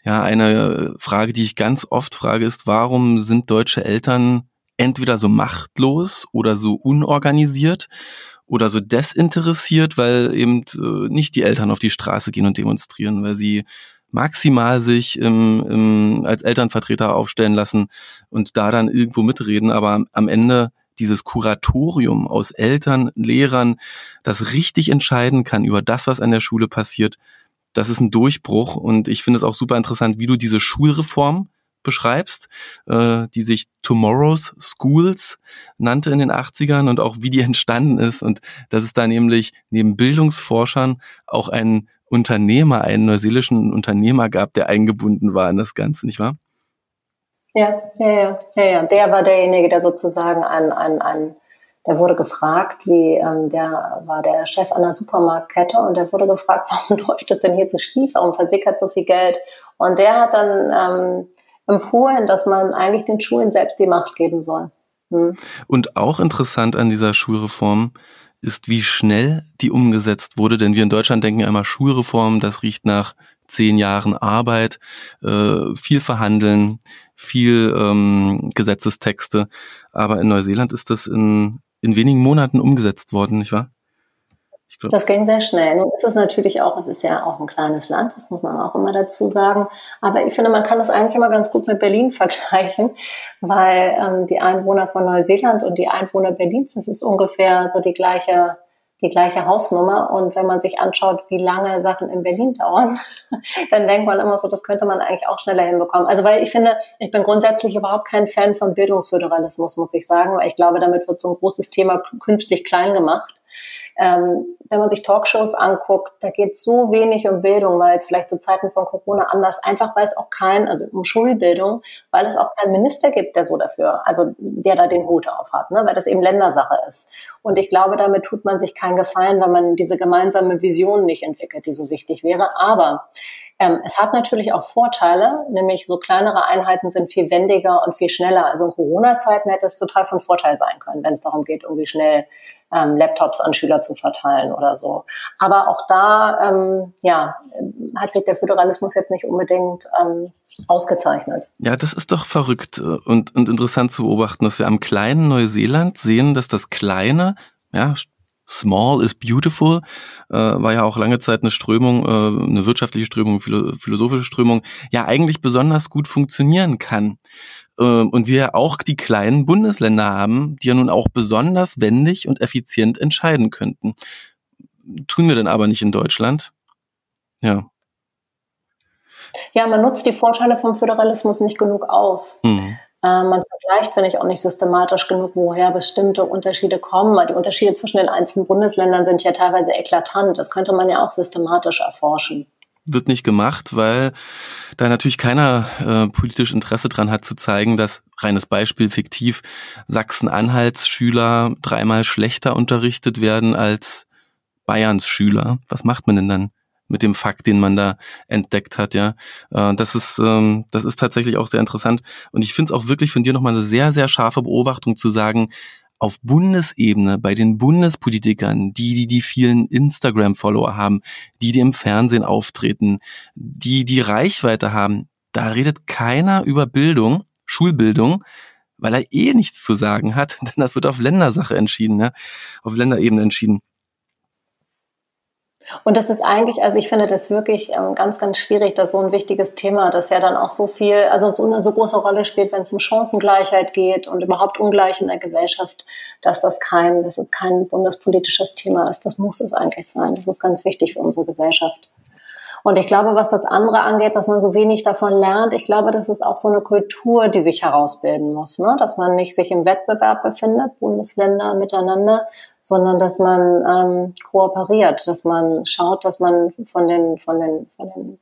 Ja, eine Frage, die ich ganz oft frage, ist, warum sind deutsche Eltern entweder so machtlos oder so unorganisiert oder so desinteressiert, weil eben äh, nicht die Eltern auf die Straße gehen und demonstrieren, weil sie maximal sich im, im, als Elternvertreter aufstellen lassen und da dann irgendwo mitreden, aber am Ende dieses Kuratorium aus Eltern, Lehrern, das richtig entscheiden kann über das, was an der Schule passiert, das ist ein Durchbruch und ich finde es auch super interessant, wie du diese Schulreform beschreibst, äh, die sich Tomorrow's Schools nannte in den 80ern und auch wie die entstanden ist und dass es da nämlich neben Bildungsforschern auch einen Unternehmer, einen neuseelischen Unternehmer gab, der eingebunden war in das Ganze, nicht wahr? Ja, ja, ja, ja, ja. Der war derjenige, der sozusagen ein, ein, ein der wurde gefragt, wie ähm, der war der Chef einer Supermarktkette und der wurde gefragt, warum läuft das denn hier so schief, warum versickert so viel Geld? Und der hat dann ähm, empfohlen, dass man eigentlich den Schulen selbst die Macht geben soll. Hm. Und auch interessant an dieser Schulreform ist, wie schnell die umgesetzt wurde, denn wir in Deutschland denken immer Schulreform, das riecht nach zehn Jahren Arbeit, äh, viel verhandeln, viel ähm, Gesetzestexte, aber in Neuseeland ist das in, in wenigen Monaten umgesetzt worden, nicht wahr? Das ging sehr schnell. Nun ist es natürlich auch, es ist ja auch ein kleines Land, das muss man auch immer dazu sagen. Aber ich finde, man kann das eigentlich immer ganz gut mit Berlin vergleichen, weil ähm, die Einwohner von Neuseeland und die Einwohner Berlins, das ist ungefähr so die gleiche die gleiche Hausnummer. Und wenn man sich anschaut, wie lange Sachen in Berlin dauern, dann denkt man immer so, das könnte man eigentlich auch schneller hinbekommen. Also weil ich finde, ich bin grundsätzlich überhaupt kein Fan von Bildungsföderalismus, muss ich sagen, weil ich glaube, damit wird so ein großes Thema künstlich klein gemacht. Ähm, wenn man sich Talkshows anguckt, da geht so wenig um Bildung, weil jetzt vielleicht zu Zeiten von Corona anders, einfach weil es auch kein, also um Schulbildung, weil es auch keinen Minister gibt, der so dafür, also der da den Hut auf hat, ne, weil das eben Ländersache ist. Und ich glaube, damit tut man sich keinen Gefallen, wenn man diese gemeinsame Vision nicht entwickelt, die so wichtig wäre. Aber ähm, es hat natürlich auch Vorteile, nämlich so kleinere Einheiten sind viel wendiger und viel schneller. Also in Corona-Zeiten hätte es total von Vorteil sein können, wenn es darum geht, irgendwie schnell ähm, Laptops an Schüler zu verteilen oder so. Aber auch da ähm, ja, hat sich der Föderalismus jetzt nicht unbedingt ähm, ausgezeichnet. Ja, das ist doch verrückt äh, und, und interessant zu beobachten, dass wir am kleinen Neuseeland sehen, dass das Kleine, ja, Small is beautiful, äh, war ja auch lange Zeit eine Strömung, äh, eine wirtschaftliche Strömung, philosophische Strömung, ja eigentlich besonders gut funktionieren kann. Äh, und wir auch die kleinen Bundesländer haben, die ja nun auch besonders wendig und effizient entscheiden könnten. Tun wir denn aber nicht in Deutschland? Ja. Ja, man nutzt die Vorteile vom Föderalismus nicht genug aus. Mhm. Äh, man vergleicht, finde ich, auch nicht systematisch genug, woher bestimmte Unterschiede kommen. Die Unterschiede zwischen den einzelnen Bundesländern sind ja teilweise eklatant. Das könnte man ja auch systematisch erforschen. Wird nicht gemacht, weil da natürlich keiner äh, politisch Interesse dran hat zu zeigen, dass, reines Beispiel fiktiv, Sachsen-Anhalts Schüler dreimal schlechter unterrichtet werden als Bayerns Schüler. Was macht man denn dann? Mit dem Fakt, den man da entdeckt hat, ja. Äh, das ist, ähm, das ist tatsächlich auch sehr interessant. Und ich finde es auch wirklich von dir nochmal eine sehr, sehr scharfe Beobachtung zu sagen, auf Bundesebene bei den Bundespolitikern, die, die die vielen Instagram-Follower haben, die, die im Fernsehen auftreten, die die Reichweite haben, da redet keiner über Bildung, Schulbildung, weil er eh nichts zu sagen hat, denn das wird auf Ländersache entschieden, ja, auf Länderebene entschieden. Und das ist eigentlich, also ich finde das wirklich ähm, ganz, ganz schwierig, dass so ein wichtiges Thema, das ja dann auch so viel, also so eine so große Rolle spielt, wenn es um Chancengleichheit geht und überhaupt ungleich in der Gesellschaft, dass das kein, dass es kein bundespolitisches Thema ist. Das muss es eigentlich sein. Das ist ganz wichtig für unsere Gesellschaft. Und ich glaube, was das andere angeht, dass man so wenig davon lernt, ich glaube, das ist auch so eine Kultur, die sich herausbilden muss, ne? dass man nicht sich im Wettbewerb befindet, Bundesländer miteinander, sondern dass man ähm, kooperiert, dass man schaut, dass man von den, von den, von den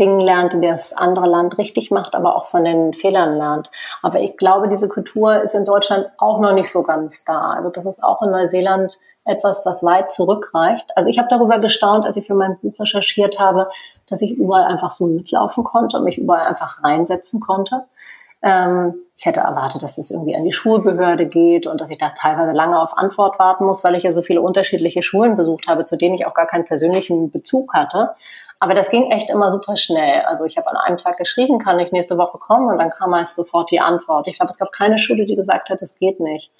Dingen lernt, die das andere Land richtig macht, aber auch von den Fehlern lernt. Aber ich glaube, diese Kultur ist in Deutschland auch noch nicht so ganz da. Also das ist auch in Neuseeland etwas, was weit zurückreicht. Also ich habe darüber gestaunt, als ich für mein Buch recherchiert habe, dass ich überall einfach so mitlaufen konnte und mich überall einfach reinsetzen konnte. Ähm, ich hätte erwartet, dass es irgendwie an die Schulbehörde geht und dass ich da teilweise lange auf Antwort warten muss, weil ich ja so viele unterschiedliche Schulen besucht habe, zu denen ich auch gar keinen persönlichen Bezug hatte. Aber das ging echt immer super schnell. Also ich habe an einem Tag geschrieben, kann ich nächste Woche kommen und dann kam meist sofort die Antwort. Ich glaube, es gab keine Schule, die gesagt hat, es geht nicht.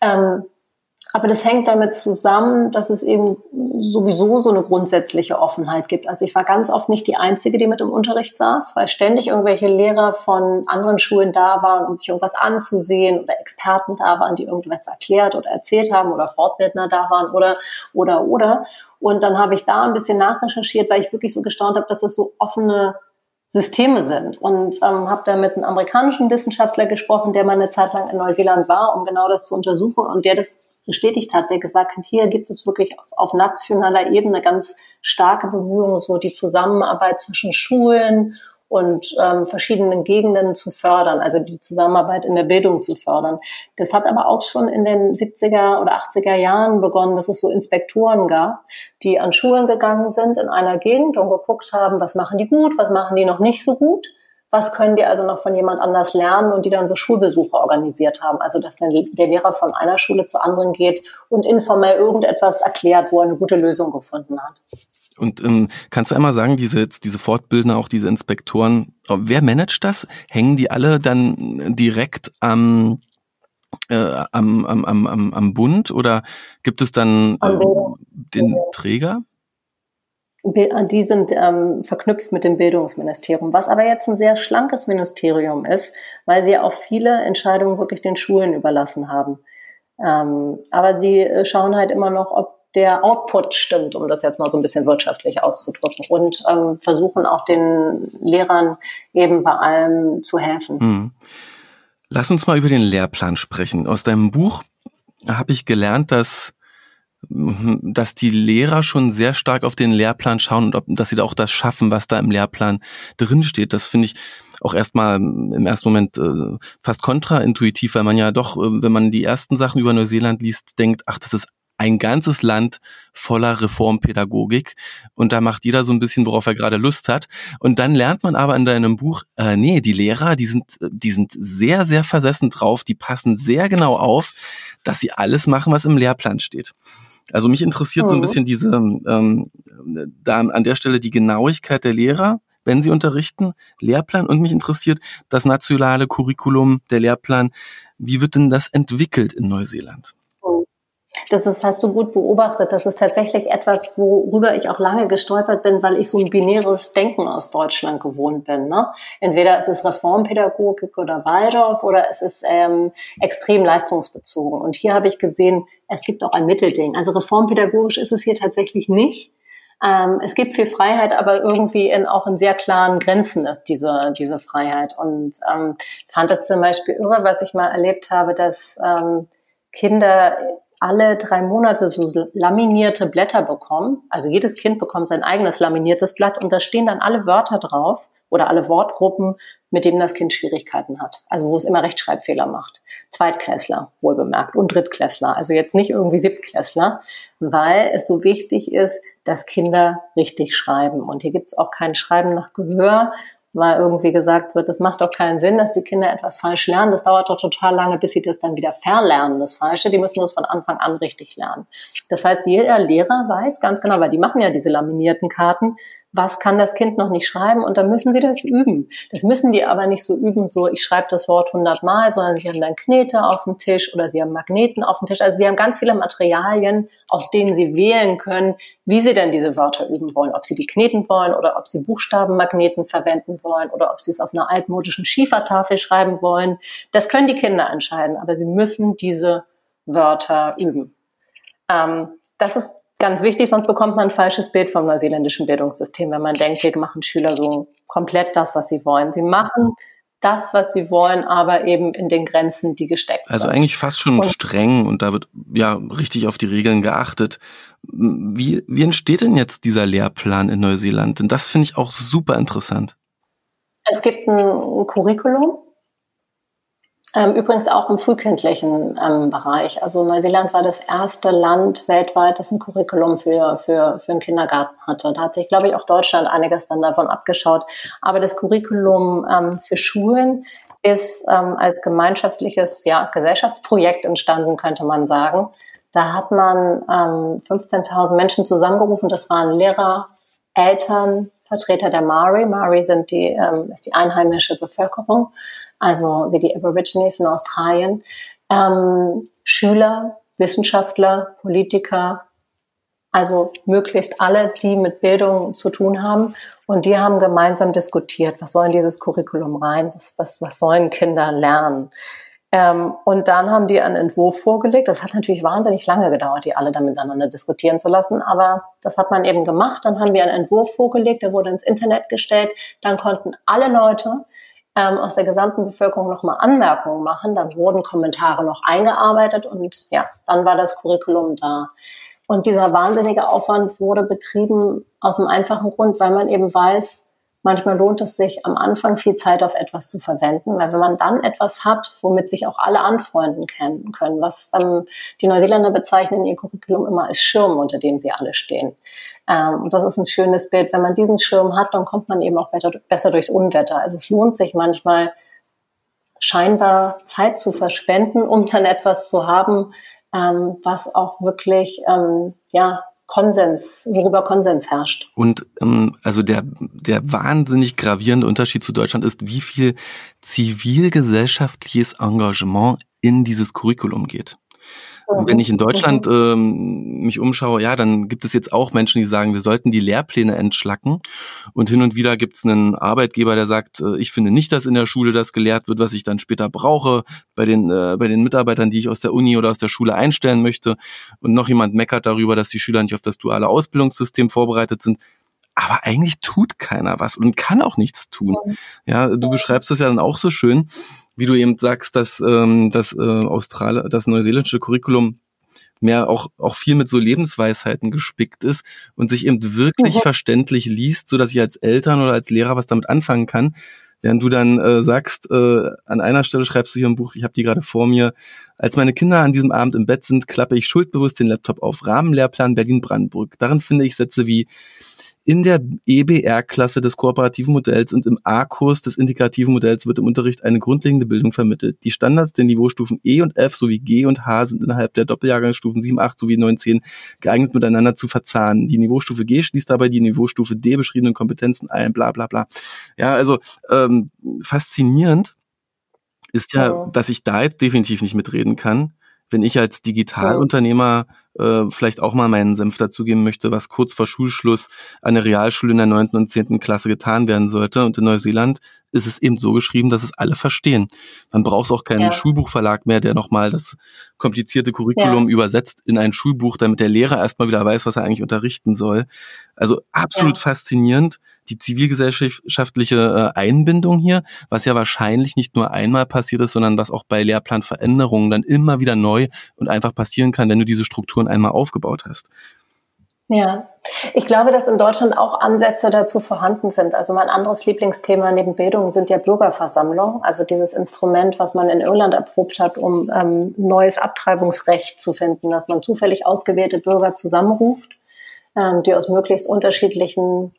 Ähm, Aber das hängt damit zusammen, dass es eben sowieso so eine grundsätzliche Offenheit gibt. Also ich war ganz oft nicht die Einzige, die mit im Unterricht saß, weil ständig irgendwelche Lehrer von anderen Schulen da waren, um sich irgendwas anzusehen oder Experten da waren, die irgendwas erklärt oder erzählt haben oder Fortbildner da waren oder, oder, oder. Und dann habe ich da ein bisschen nachrecherchiert, weil ich wirklich so gestaunt habe, dass das so offene Systeme sind. Und ähm, habe da mit einem amerikanischen Wissenschaftler gesprochen, der mal eine Zeit lang in Neuseeland war, um genau das zu untersuchen und der das bestätigt hat, der gesagt hat, hier gibt es wirklich auf, auf nationaler Ebene ganz starke Bemühungen, so die Zusammenarbeit zwischen Schulen und ähm, verschiedenen Gegenden zu fördern, also die Zusammenarbeit in der Bildung zu fördern. Das hat aber auch schon in den 70er oder 80er Jahren begonnen, dass es so Inspektoren gab, die an Schulen gegangen sind in einer Gegend und geguckt haben, was machen die gut, was machen die noch nicht so gut was können die also noch von jemand anders lernen und die dann so Schulbesuche organisiert haben. Also dass dann der Lehrer von einer Schule zur anderen geht und informell irgendetwas erklärt, wo er eine gute Lösung gefunden hat. Und ähm, kannst du einmal sagen, diese, diese Fortbildner, auch diese Inspektoren, wer managt das? Hängen die alle dann direkt am, äh, am, am, am, am Bund oder gibt es dann äh, den Träger? Die sind ähm, verknüpft mit dem Bildungsministerium, was aber jetzt ein sehr schlankes Ministerium ist, weil sie auch viele Entscheidungen wirklich den Schulen überlassen haben. Ähm, aber sie äh, schauen halt immer noch, ob der Output stimmt, um das jetzt mal so ein bisschen wirtschaftlich auszudrücken und ähm, versuchen auch den Lehrern eben bei allem zu helfen. Hm. Lass uns mal über den Lehrplan sprechen. Aus deinem Buch habe ich gelernt, dass dass die Lehrer schon sehr stark auf den Lehrplan schauen und ob, dass sie da auch das schaffen, was da im Lehrplan drinsteht. Das finde ich auch erstmal im ersten Moment äh, fast kontraintuitiv, weil man ja doch, äh, wenn man die ersten Sachen über Neuseeland liest, denkt, ach, das ist ein ganzes Land voller Reformpädagogik und da macht jeder so ein bisschen, worauf er gerade Lust hat. Und dann lernt man aber in deinem Buch, äh, nee, die Lehrer, die sind, die sind sehr, sehr versessen drauf, die passen sehr genau auf, dass sie alles machen, was im Lehrplan steht. Also mich interessiert mhm. so ein mhm. bisschen diese, ähm, da an der Stelle die Genauigkeit der Lehrer, wenn sie unterrichten, Lehrplan und mich interessiert das nationale Curriculum, der Lehrplan. Wie wird denn das entwickelt in Neuseeland? Das ist, hast du gut beobachtet. Das ist tatsächlich etwas, worüber ich auch lange gestolpert bin, weil ich so ein binäres Denken aus Deutschland gewohnt bin. Ne? Entweder es ist Reformpädagogik oder Waldorf oder es ist ähm, extrem leistungsbezogen. Und hier habe ich gesehen, es gibt auch ein Mittelding. Also reformpädagogisch ist es hier tatsächlich nicht. Ähm, es gibt viel Freiheit, aber irgendwie in, auch in sehr klaren Grenzen ist diese, diese Freiheit. Und ähm, fand es zum Beispiel irre, was ich mal erlebt habe, dass ähm, Kinder alle drei Monate so laminierte Blätter bekommen. Also jedes Kind bekommt sein eigenes laminiertes Blatt und da stehen dann alle Wörter drauf oder alle Wortgruppen, mit denen das Kind Schwierigkeiten hat. Also wo es immer Rechtschreibfehler macht. Zweitklässler, wohlbemerkt, und Drittklässler. Also jetzt nicht irgendwie Siebtklässler, weil es so wichtig ist, dass Kinder richtig schreiben. Und hier gibt es auch kein Schreiben nach Gehör, weil irgendwie gesagt wird, das macht doch keinen Sinn, dass die Kinder etwas falsch lernen. Das dauert doch total lange, bis sie das dann wieder verlernen, das Falsche. Die müssen das von Anfang an richtig lernen. Das heißt, jeder Lehrer weiß ganz genau, weil die machen ja diese laminierten Karten, was kann das Kind noch nicht schreiben und dann müssen sie das üben. Das müssen die aber nicht so üben, so ich schreibe das Wort hundertmal, sondern sie haben dann Knete auf dem Tisch oder sie haben Magneten auf dem Tisch. Also sie haben ganz viele Materialien, aus denen sie wählen können, wie sie denn diese Wörter üben wollen. Ob sie die kneten wollen oder ob sie Buchstabenmagneten verwenden wollen oder ob sie es auf einer altmodischen Schiefertafel schreiben wollen. Das können die Kinder entscheiden, aber sie müssen diese Wörter üben. Ähm, das ist ganz wichtig, sonst bekommt man ein falsches Bild vom neuseeländischen Bildungssystem, wenn man denkt, hier machen Schüler so komplett das, was sie wollen. Sie machen das, was sie wollen, aber eben in den Grenzen, die gesteckt also sind. Also eigentlich fast schon und streng und da wird ja richtig auf die Regeln geachtet. Wie, wie entsteht denn jetzt dieser Lehrplan in Neuseeland? Denn das finde ich auch super interessant. Es gibt ein Curriculum, übrigens auch im frühkindlichen ähm, Bereich. Also Neuseeland war das erste Land weltweit, das ein Curriculum für, für, für einen Kindergarten hatte. Da hat sich, glaube ich, auch Deutschland einiges dann davon abgeschaut. Aber das Curriculum ähm, für Schulen ist ähm, als gemeinschaftliches ja, Gesellschaftsprojekt entstanden, könnte man sagen. Da hat man ähm, 15.000 Menschen zusammengerufen. Das waren Lehrer, Eltern, Vertreter der Maori. Maori sind die, ähm, ist die einheimische Bevölkerung also wie die Aborigines in Australien, ähm, Schüler, Wissenschaftler, Politiker, also möglichst alle, die mit Bildung zu tun haben. Und die haben gemeinsam diskutiert, was soll in dieses Curriculum rein, was, was, was sollen Kinder lernen. Ähm, und dann haben die einen Entwurf vorgelegt. Das hat natürlich wahnsinnig lange gedauert, die alle da miteinander diskutieren zu lassen. Aber das hat man eben gemacht. Dann haben wir einen Entwurf vorgelegt, der wurde ins Internet gestellt. Dann konnten alle Leute ähm, aus der gesamten Bevölkerung nochmal Anmerkungen machen. Dann wurden Kommentare noch eingearbeitet und ja, dann war das Curriculum da. Und dieser wahnsinnige Aufwand wurde betrieben aus dem einfachen Grund, weil man eben weiß, manchmal lohnt es sich am Anfang viel Zeit auf etwas zu verwenden, weil wenn man dann etwas hat, womit sich auch alle anfreunden können, was ähm, die Neuseeländer bezeichnen ihr Curriculum immer als Schirm, unter dem sie alle stehen. Ähm, und das ist ein schönes Bild. Wenn man diesen Schirm hat, dann kommt man eben auch besser, durchs Unwetter. Also es lohnt sich manchmal scheinbar Zeit zu verschwenden, um dann etwas zu haben, ähm, was auch wirklich ähm, ja Konsens, worüber Konsens herrscht. Und ähm, also der, der wahnsinnig gravierende Unterschied zu Deutschland ist, wie viel zivilgesellschaftliches Engagement in dieses Curriculum geht. Wenn ich in Deutschland mhm. ähm, mich umschaue, ja, dann gibt es jetzt auch Menschen, die sagen, wir sollten die Lehrpläne entschlacken. Und hin und wieder gibt es einen Arbeitgeber, der sagt, äh, ich finde nicht, dass in der Schule das gelehrt wird, was ich dann später brauche, bei den, äh, bei den Mitarbeitern, die ich aus der Uni oder aus der Schule einstellen möchte. Und noch jemand meckert darüber, dass die Schüler nicht auf das duale Ausbildungssystem vorbereitet sind aber eigentlich tut keiner was und kann auch nichts tun. Ja, du beschreibst das ja dann auch so schön wie du eben sagst, dass ähm, das äh, Austral das neuseeländische Curriculum mehr auch, auch viel mit so Lebensweisheiten gespickt ist und sich eben wirklich mhm. verständlich liest, so dass ich als Eltern oder als Lehrer was damit anfangen kann. Während du dann äh, sagst, äh, an einer Stelle schreibst du hier im Buch, ich habe die gerade vor mir, als meine Kinder an diesem Abend im Bett sind, klappe ich schuldbewusst den Laptop auf. Rahmenlehrplan Berlin-Brandenburg. Darin finde ich Sätze wie, in der EBR-Klasse des kooperativen Modells und im A-Kurs des integrativen Modells wird im Unterricht eine grundlegende Bildung vermittelt. Die Standards der Niveaustufen E und F sowie G und H sind innerhalb der Doppeljahrgangsstufen 7, 8 sowie 9, 10 geeignet miteinander zu verzahnen. Die Niveaustufe G schließt dabei die Niveaustufe D beschriebenen Kompetenzen ein, bla bla bla. Ja, also ähm, faszinierend ist ja, ja, dass ich da jetzt definitiv nicht mitreden kann wenn ich als Digitalunternehmer äh, vielleicht auch mal meinen Senf dazugeben möchte, was kurz vor Schulschluss an der Realschule in der neunten und zehnten Klasse getan werden sollte. Und in Neuseeland ist es eben so geschrieben, dass es alle verstehen. Dann braucht es auch keinen ja. Schulbuchverlag mehr, der nochmal das komplizierte Curriculum ja. übersetzt in ein Schulbuch, damit der Lehrer erstmal wieder weiß, was er eigentlich unterrichten soll. Also absolut ja. faszinierend, die zivilgesellschaftliche äh, Einbindung hier, was ja wahrscheinlich nicht nur einmal passiert ist, sondern was auch bei Lehrplanveränderungen dann immer wieder neu und einfach passieren kann, wenn du diese Strukturen einmal aufgebaut hast. Ja, ich glaube, dass in Deutschland auch Ansätze dazu vorhanden sind. Also mein anderes Lieblingsthema neben Bildung sind ja Bürgerversammlungen, also dieses Instrument, was man in Irland erprobt hat, um ähm, neues Abtreibungsrecht zu finden, dass man zufällig ausgewählte Bürger zusammenruft, ähm, die aus möglichst unterschiedlichen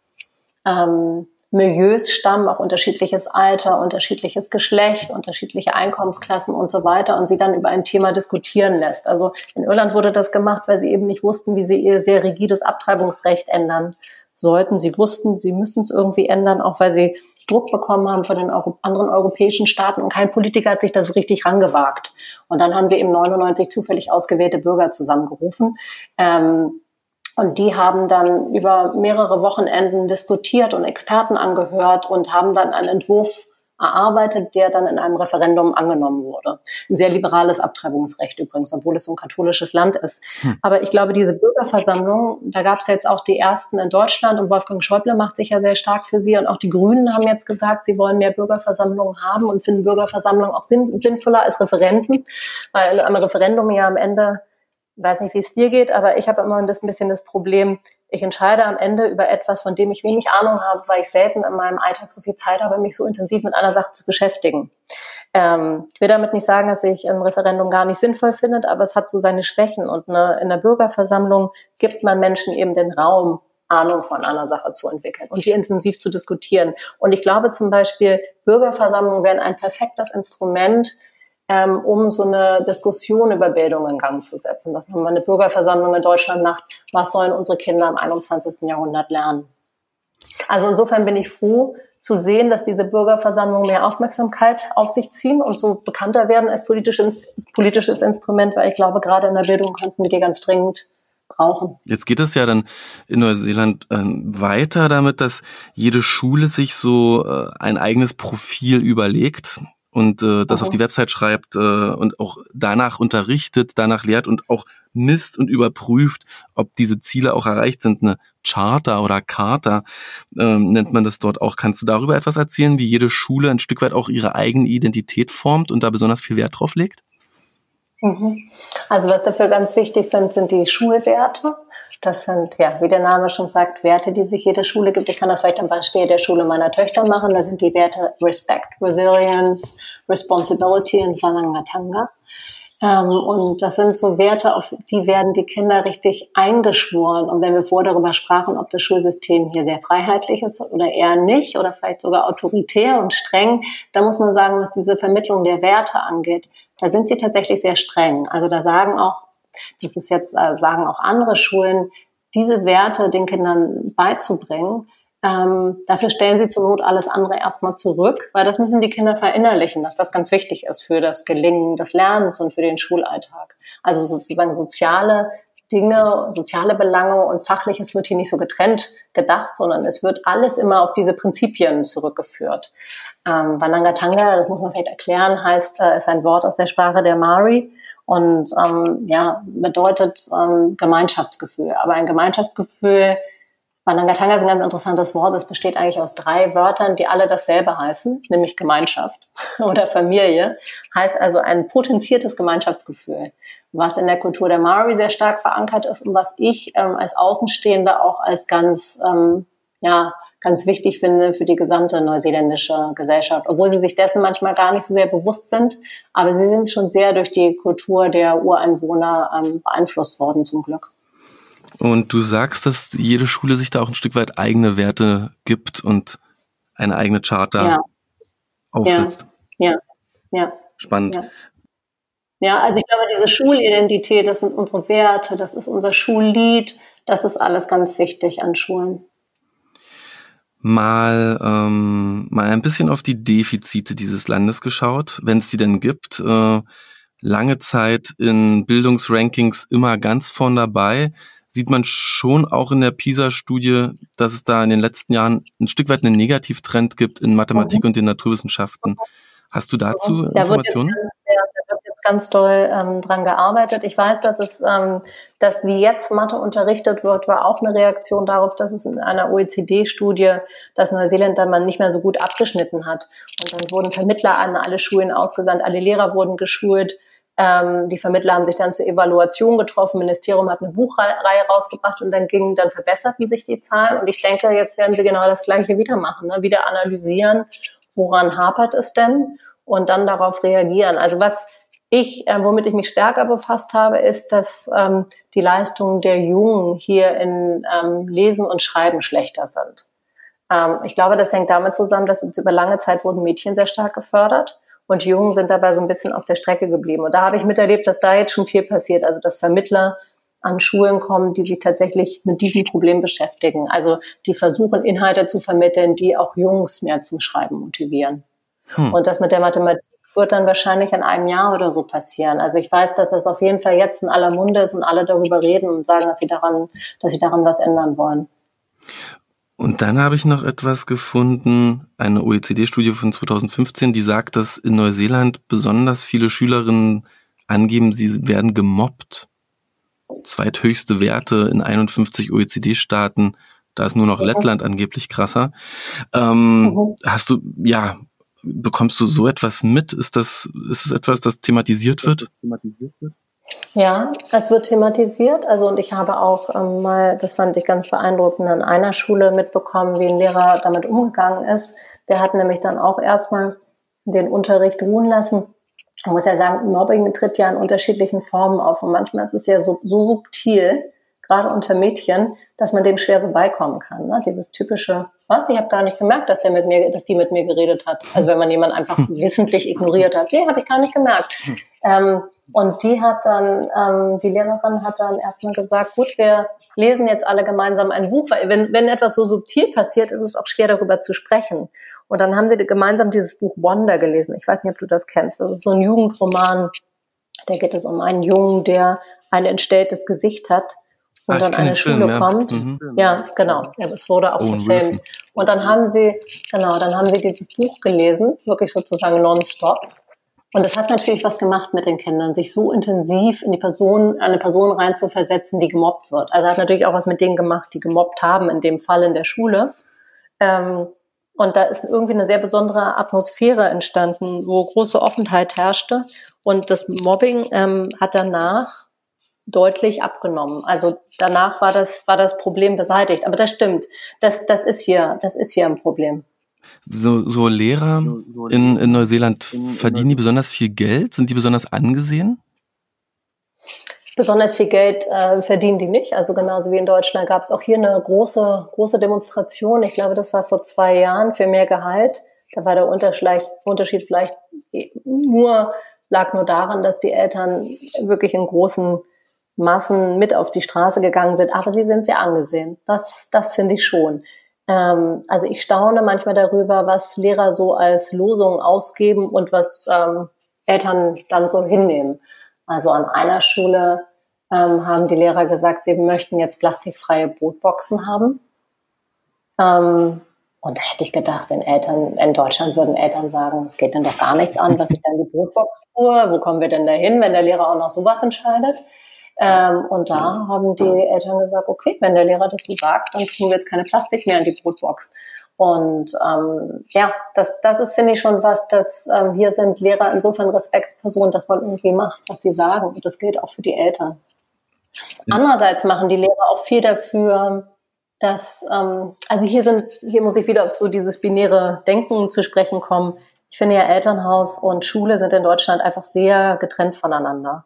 ähm, Milieus stammen, auch unterschiedliches Alter, unterschiedliches Geschlecht, unterschiedliche Einkommensklassen und so weiter und sie dann über ein Thema diskutieren lässt. Also in Irland wurde das gemacht, weil sie eben nicht wussten, wie sie ihr sehr rigides Abtreibungsrecht ändern sollten. Sie wussten, sie müssen es irgendwie ändern, auch weil sie Druck bekommen haben von den Euro anderen europäischen Staaten und kein Politiker hat sich da so richtig rangewagt. Und dann haben sie eben 99 zufällig ausgewählte Bürger zusammengerufen. Ähm, und die haben dann über mehrere Wochenenden diskutiert und Experten angehört und haben dann einen Entwurf erarbeitet, der dann in einem Referendum angenommen wurde. Ein sehr liberales Abtreibungsrecht übrigens, obwohl es so ein katholisches Land ist. Hm. Aber ich glaube, diese Bürgerversammlung, da gab es jetzt auch die ersten in Deutschland und Wolfgang Schäuble macht sich ja sehr stark für sie und auch die Grünen haben jetzt gesagt, sie wollen mehr Bürgerversammlungen haben und finden Bürgerversammlungen auch sinn sinnvoller als Referenten, weil am Referendum ja am Ende weiß nicht, wie es dir geht, aber ich habe immer das ein bisschen das Problem, ich entscheide am Ende über etwas, von dem ich wenig Ahnung habe, weil ich selten in meinem Alltag so viel Zeit habe, mich so intensiv mit einer Sache zu beschäftigen. Ähm, ich will damit nicht sagen, dass ich ein Referendum gar nicht sinnvoll finde, aber es hat so seine Schwächen und eine, in der Bürgerversammlung gibt man Menschen eben den Raum, Ahnung von einer Sache zu entwickeln und die intensiv zu diskutieren. Und ich glaube zum Beispiel, Bürgerversammlungen wären ein perfektes Instrument, ähm, um so eine Diskussion über Bildung in Gang zu setzen, dass man mal eine Bürgerversammlung in Deutschland macht, was sollen unsere Kinder im 21. Jahrhundert lernen. Also insofern bin ich froh, zu sehen, dass diese Bürgerversammlungen mehr Aufmerksamkeit auf sich ziehen und so bekannter werden als politisches, politisches Instrument, weil ich glaube, gerade in der Bildung könnten wir die ganz dringend brauchen. Jetzt geht es ja dann in Neuseeland äh, weiter damit, dass jede Schule sich so äh, ein eigenes Profil überlegt und äh, das okay. auf die Website schreibt äh, und auch danach unterrichtet, danach lehrt und auch misst und überprüft, ob diese Ziele auch erreicht sind. Eine Charter oder Charta ähm, nennt man das dort auch. Kannst du darüber etwas erzählen, wie jede Schule ein Stück weit auch ihre eigene Identität formt und da besonders viel Wert drauf legt? Mhm. Also was dafür ganz wichtig sind, sind die Schulwerte. Das sind, ja, wie der Name schon sagt, Werte, die sich jede Schule gibt. Ich kann das vielleicht am Beispiel der Schule meiner Töchter machen. Da sind die Werte Respect, Resilience, Responsibility und Whangangatanga. Ähm, und das sind so Werte, auf die werden die Kinder richtig eingeschworen. Und wenn wir vorher darüber sprachen, ob das Schulsystem hier sehr freiheitlich ist oder eher nicht oder vielleicht sogar autoritär und streng, da muss man sagen, was diese Vermittlung der Werte angeht, da sind sie tatsächlich sehr streng. Also da sagen auch, das ist jetzt, äh, sagen auch andere Schulen, diese Werte den Kindern beizubringen, ähm, dafür stellen sie zur Not alles andere erstmal zurück, weil das müssen die Kinder verinnerlichen, dass das ganz wichtig ist für das Gelingen des Lernens und für den Schulalltag. Also sozusagen soziale Dinge, soziale Belange und Fachliches wird hier nicht so getrennt gedacht, sondern es wird alles immer auf diese Prinzipien zurückgeführt. Ähm, Wanangatanga, das muss man vielleicht erklären, heißt, äh, ist ein Wort aus der Sprache der Mari und ähm, ja, bedeutet ähm, Gemeinschaftsgefühl. Aber ein Gemeinschaftsgefühl Wanangatanga ist ein ganz interessantes Wort. Es besteht eigentlich aus drei Wörtern, die alle dasselbe heißen, nämlich Gemeinschaft oder Familie. Heißt also ein potenziertes Gemeinschaftsgefühl, was in der Kultur der Maori sehr stark verankert ist und was ich ähm, als Außenstehender auch als ganz, ähm, ja, ganz wichtig finde für die gesamte neuseeländische Gesellschaft, obwohl sie sich dessen manchmal gar nicht so sehr bewusst sind. Aber sie sind schon sehr durch die Kultur der Ureinwohner ähm, beeinflusst worden, zum Glück. Und du sagst, dass jede Schule sich da auch ein Stück weit eigene Werte gibt und eine eigene Charta ja. aufsetzt. Ja, ja. ja. Spannend. Ja. ja, also ich glaube, diese Schulidentität, das sind unsere Werte, das ist unser Schullied, das ist alles ganz wichtig an Schulen. Mal, ähm, mal ein bisschen auf die Defizite dieses Landes geschaut, wenn es die denn gibt. Äh, lange Zeit in Bildungsrankings immer ganz vorn dabei sieht man schon auch in der PISA-Studie, dass es da in den letzten Jahren ein Stück weit einen Negativtrend gibt in Mathematik mhm. und den Naturwissenschaften. Hast du dazu da Informationen? Wird ganz, ja, da wird jetzt ganz doll ähm, dran gearbeitet. Ich weiß, dass es, ähm, dass wie jetzt Mathe unterrichtet wird, war auch eine Reaktion darauf, dass es in einer OECD-Studie, dass Neuseeland dann mal nicht mehr so gut abgeschnitten hat. Und dann wurden Vermittler an alle Schulen ausgesandt, alle Lehrer wurden geschult. Ähm, die Vermittler haben sich dann zur Evaluation getroffen. Ministerium hat eine Buchreihe rausgebracht und dann gingen, dann verbesserten sich die Zahlen. Und ich denke, jetzt werden sie genau das Gleiche wieder machen, ne? wieder analysieren, woran hapert es denn und dann darauf reagieren. Also was ich, äh, womit ich mich stärker befasst habe, ist, dass ähm, die Leistungen der Jungen hier in ähm, Lesen und Schreiben schlechter sind. Ähm, ich glaube, das hängt damit zusammen, dass über lange Zeit wurden Mädchen sehr stark gefördert und Jungen sind dabei so ein bisschen auf der Strecke geblieben. Und da habe ich miterlebt, dass da jetzt schon viel passiert. Also dass Vermittler an Schulen kommen, die sich tatsächlich mit diesem Problem beschäftigen. Also die versuchen, Inhalte zu vermitteln, die auch Jungs mehr zum Schreiben motivieren. Hm. Und das mit der Mathematik wird dann wahrscheinlich in einem Jahr oder so passieren. Also ich weiß, dass das auf jeden Fall jetzt in aller Munde ist und alle darüber reden und sagen, dass sie daran, dass sie daran was ändern wollen. Und dann habe ich noch etwas gefunden, eine OECD-Studie von 2015, die sagt, dass in Neuseeland besonders viele Schülerinnen angeben, sie werden gemobbt. Zweithöchste Werte in 51 OECD-Staaten. Da ist nur noch Lettland angeblich krasser. Ähm, mhm. Hast du, ja, bekommst du so etwas mit? Ist das, ist es etwas, das thematisiert wird? Thematisiert wird? Ja, es wird thematisiert. Also und ich habe auch ähm, mal, das fand ich ganz beeindruckend, an einer Schule mitbekommen, wie ein Lehrer damit umgegangen ist. Der hat nämlich dann auch erstmal den Unterricht ruhen lassen. Man muss ja sagen, Mobbing tritt ja in unterschiedlichen Formen auf und manchmal ist es ja so, so subtil, gerade unter Mädchen, dass man dem schwer so beikommen kann. Ne? Dieses typische, was, ich habe gar nicht gemerkt, dass der mit mir, dass die mit mir geredet hat. Also wenn man jemanden einfach wissentlich ignoriert hat, nee, habe ich gar nicht gemerkt. Ähm, und die hat dann, ähm, die Lehrerin hat dann erstmal gesagt, gut, wir lesen jetzt alle gemeinsam ein Buch, weil wenn, wenn etwas so subtil passiert, ist es auch schwer darüber zu sprechen. Und dann haben sie gemeinsam dieses Buch Wonder gelesen. Ich weiß nicht, ob du das kennst. Das ist so ein Jugendroman. Da geht es um einen Jungen, der ein entstelltes Gesicht hat und ah, dann an eine Schule Film, ja. kommt. Mhm. Ja, genau. Ja, das wurde auch verfilmt. Und dann haben sie, genau, dann haben sie dieses Buch gelesen, wirklich sozusagen nonstop. Und das hat natürlich was gemacht mit den Kindern, sich so intensiv in die Person, eine Person reinzuversetzen, die gemobbt wird. Also hat natürlich auch was mit denen gemacht, die gemobbt haben, in dem Fall in der Schule. Ähm, und da ist irgendwie eine sehr besondere Atmosphäre entstanden, wo große Offenheit herrschte. Und das Mobbing ähm, hat danach deutlich abgenommen. Also danach war das, war das Problem beseitigt. Aber das stimmt. Das, das ist hier, das ist hier ein Problem. So, so Lehrer in, in Neuseeland, verdienen die besonders viel Geld? Sind die besonders angesehen? Besonders viel Geld äh, verdienen die nicht. Also genauso wie in Deutschland gab es auch hier eine große, große Demonstration. Ich glaube, das war vor zwei Jahren für mehr Gehalt. Da war der Unterschied vielleicht nur, lag nur daran, dass die Eltern wirklich in großen Massen mit auf die Straße gegangen sind. Aber sie sind sehr angesehen. Das, das finde ich schon. Ähm, also ich staune manchmal darüber, was Lehrer so als Losung ausgeben und was ähm, Eltern dann so hinnehmen. Also an einer Schule ähm, haben die Lehrer gesagt, sie möchten jetzt plastikfreie Brotboxen haben. Ähm, und da hätte ich gedacht, in Eltern, in Deutschland würden Eltern sagen, es geht denn doch gar nichts an, was ich dann die Brotbox tue. Wo kommen wir denn da hin, wenn der Lehrer auch noch sowas entscheidet? Ähm, und da haben die Eltern gesagt, okay, wenn der Lehrer das so sagt, dann tun wir jetzt keine Plastik mehr in die Brotbox. Und ähm, ja, das, das ist, finde ich, schon was, dass ähm, hier sind Lehrer insofern Respektspersonen, dass man irgendwie macht, was sie sagen. Und das gilt auch für die Eltern. Ja. Andererseits machen die Lehrer auch viel dafür, dass, ähm, also hier sind, hier muss ich wieder auf so dieses binäre Denken zu sprechen kommen. Ich finde ja, Elternhaus und Schule sind in Deutschland einfach sehr getrennt voneinander.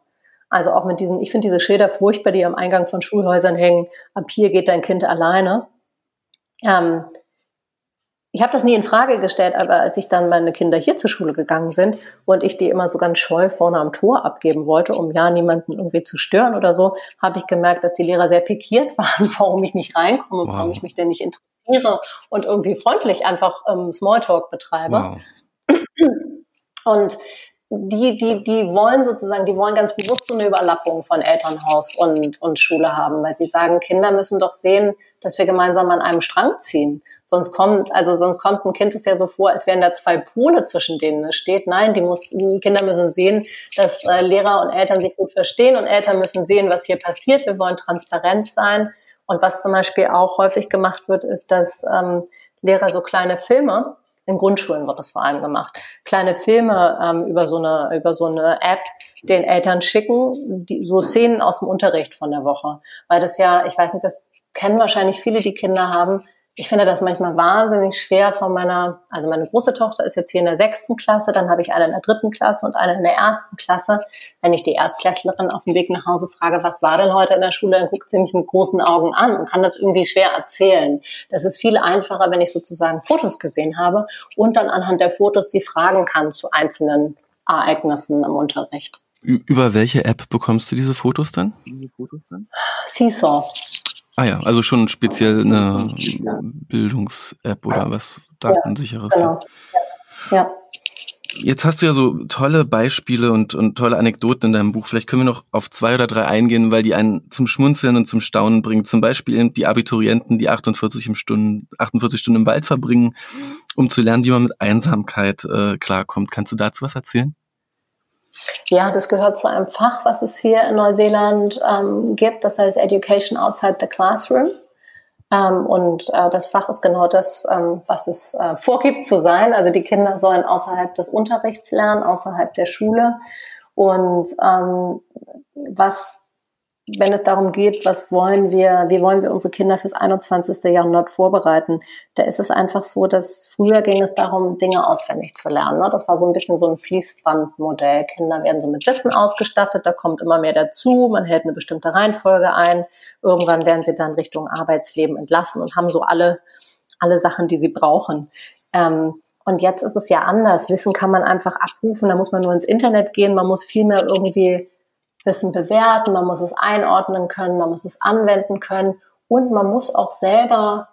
Also auch mit diesen, ich finde diese Schilder furchtbar, die am Eingang von Schulhäusern hängen. Ab hier geht dein Kind alleine. Ähm, ich habe das nie in Frage gestellt, aber als ich dann meine Kinder hier zur Schule gegangen sind und ich die immer so ganz scheu vorne am Tor abgeben wollte, um ja niemanden irgendwie zu stören oder so, habe ich gemerkt, dass die Lehrer sehr pikiert waren, warum ich nicht reinkomme, wow. warum ich mich denn nicht interessiere und irgendwie freundlich einfach ähm, Smalltalk betreibe. Wow. Und die, die, die wollen sozusagen, die wollen ganz bewusst so eine Überlappung von Elternhaus und, und Schule haben, weil sie sagen, Kinder müssen doch sehen, dass wir gemeinsam an einem Strang ziehen. Sonst kommt, also sonst kommt ein Kind es ja so vor, als wären da zwei Pole, zwischen denen es steht. Nein, die, muss, die Kinder müssen sehen, dass äh, Lehrer und Eltern sich gut verstehen und Eltern müssen sehen, was hier passiert. Wir wollen transparent sein. Und was zum Beispiel auch häufig gemacht wird, ist, dass ähm, Lehrer so kleine Filme in Grundschulen wird das vor allem gemacht. Kleine Filme ähm, über so eine über so eine App den Eltern schicken, die, so Szenen aus dem Unterricht von der Woche, weil das ja, ich weiß nicht, das kennen wahrscheinlich viele, die Kinder haben, ich finde das manchmal wahnsinnig schwer von meiner, also meine große Tochter ist jetzt hier in der sechsten Klasse, dann habe ich eine in der dritten Klasse und eine in der ersten Klasse. Wenn ich die Erstklässlerin auf dem Weg nach Hause frage, was war denn heute in der Schule, dann guckt sie mich mit großen Augen an und kann das irgendwie schwer erzählen. Das ist viel einfacher, wenn ich sozusagen Fotos gesehen habe und dann anhand der Fotos sie fragen kann zu einzelnen Ereignissen im Unterricht. Über welche App bekommst du diese Fotos dann? Seesaw. Ah ja, also schon speziell eine Bildungs-App oder was Datensicheres. Ja, genau. ja. Jetzt hast du ja so tolle Beispiele und, und tolle Anekdoten in deinem Buch. Vielleicht können wir noch auf zwei oder drei eingehen, weil die einen zum Schmunzeln und zum Staunen bringen. Zum Beispiel die Abiturienten, die 48, im Stunden, 48 Stunden im Wald verbringen, um zu lernen, wie man mit Einsamkeit äh, klarkommt. Kannst du dazu was erzählen? Ja, das gehört zu einem Fach, was es hier in Neuseeland ähm, gibt. Das heißt Education Outside the Classroom. Ähm, und äh, das Fach ist genau das, ähm, was es äh, vorgibt zu sein. Also die Kinder sollen außerhalb des Unterrichts lernen, außerhalb der Schule. Und ähm, was wenn es darum geht, was wollen wir, wie wollen wir unsere Kinder fürs 21. Jahrhundert vorbereiten, da ist es einfach so, dass früher ging es darum, Dinge auswendig zu lernen. Ne? Das war so ein bisschen so ein Fließbandmodell. Kinder werden so mit Wissen ausgestattet, da kommt immer mehr dazu, man hält eine bestimmte Reihenfolge ein. Irgendwann werden sie dann Richtung Arbeitsleben entlassen und haben so alle, alle Sachen, die sie brauchen. Ähm, Und jetzt ist es ja anders. Wissen kann man einfach abrufen, da muss man nur ins Internet gehen, man muss viel mehr irgendwie Wissen bewerten, man muss es einordnen können, man muss es anwenden können und man muss auch selber,